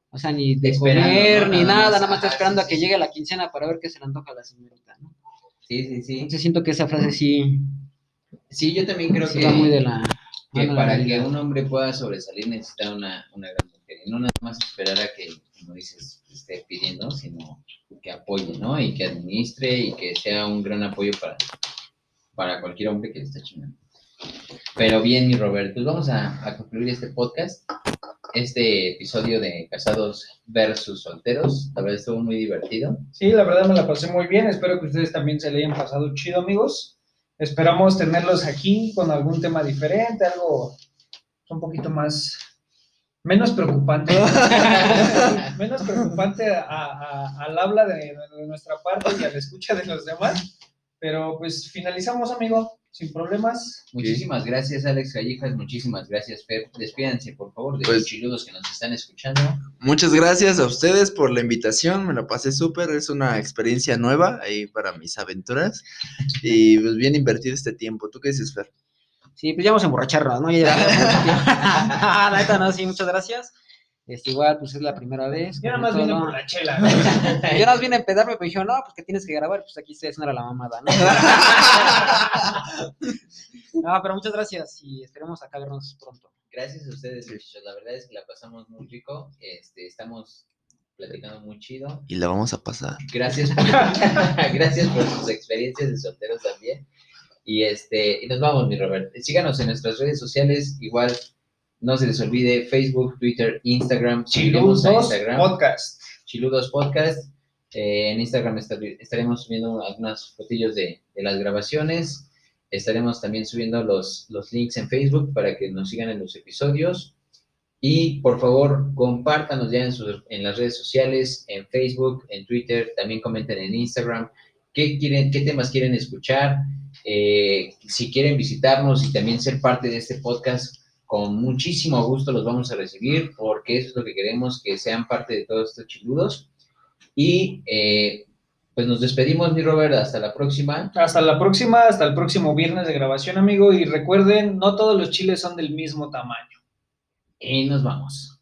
F: o sea, ni de
A: Esperando,
F: comer,
A: ¿no?
F: ni
A: Nada
F: nada,
A: más.
F: está
A: Ah,
F: esperando a que llegue la quincena para ver qué se le antoja a la señorita, ¿no?
A: Sí, sí, sí.
F: Entonces siento que esa frase sí,
A: Sí, yo también creo
F: sí
A: que,
F: va muy de la...
A: que para que un hombre pueda sobresalir necesita una, una gran mujer. Y no nada más esperar a que, como dices, esté pidiendo, sino que apoye, ¿no? Y que administre y que sea un gran apoyo para, para cualquier hombre que le esté chingando. Pero bien, mi Robert, pues vamos a, a concluir este podcast, este episodio de Casados versus Solteros. La verdad estuvo muy divertido.
B: Sí, la verdad me la pasé muy bien. Espero que ustedes también se le hayan pasado chido, amigos. Esperamos tenerlos aquí con algún tema diferente, algo un poquito más, menos preocupante. menos preocupante a- a- al habla de, de nuestra parte y a la escucha de los demás. Pero pues finalizamos, amigo, sin problemas.
A: Muchísimas gracias, Alex Callejas. Muchísimas gracias, Fer. Despídanse, por favor, de
E: Pues-
A: los chiludos que nos están escuchando.
E: Muchas gracias a ustedes por la invitación, me la pasé súper, es una experiencia nueva ahí para mis aventuras y pues bien invertido este tiempo. ¿Tú qué dices, Fer?
F: Sí, pues ya vamos a emborracharnos, ¿no? Ya tiempo. Ah, la neta, no, sí, muchas gracias. Este, igual, pues es la primera vez.
B: Yo nada más vine por la chela. ¿no?
F: Yo nada más vine a empedarme, pero dijeron, no, pues que tienes que grabar, pues aquí ustedes no era la mamada, ¿no? no, pero muchas gracias y esperemos acá vernos pronto.
A: Gracias a ustedes, muchachos. La verdad es que la pasamos muy rico. Este, estamos platicando muy chido.
E: Y la vamos a pasar.
A: Gracias por, gracias por sus experiencias de solteros también. Y este, y nos vamos, mi Robert. Síganos en nuestras redes sociales. Igual, no se les olvide Facebook, Twitter, Instagram.
B: Chiludos
A: Instagram.
B: Podcast.
A: Chiludos Podcast. Eh, en Instagram estar- estaremos subiendo algunas fotillos de, de las grabaciones. Estaremos también subiendo los, los links en Facebook para que nos sigan en los episodios. Y por favor, compártanos ya en, sus- en las redes sociales, en Facebook, en Twitter, también comenten en Instagram qué, quieren, qué temas quieren escuchar. Eh, si quieren visitarnos y también ser parte de este podcast, con muchísimo gusto los vamos a recibir porque eso es lo que queremos, que sean parte de todos estos chiludos. Y eh, pues nos despedimos, mi Robert, hasta la próxima.
B: Hasta la próxima, hasta el próximo viernes de grabación, amigo. Y recuerden, no todos los chiles son del mismo tamaño.
A: Y nos vamos.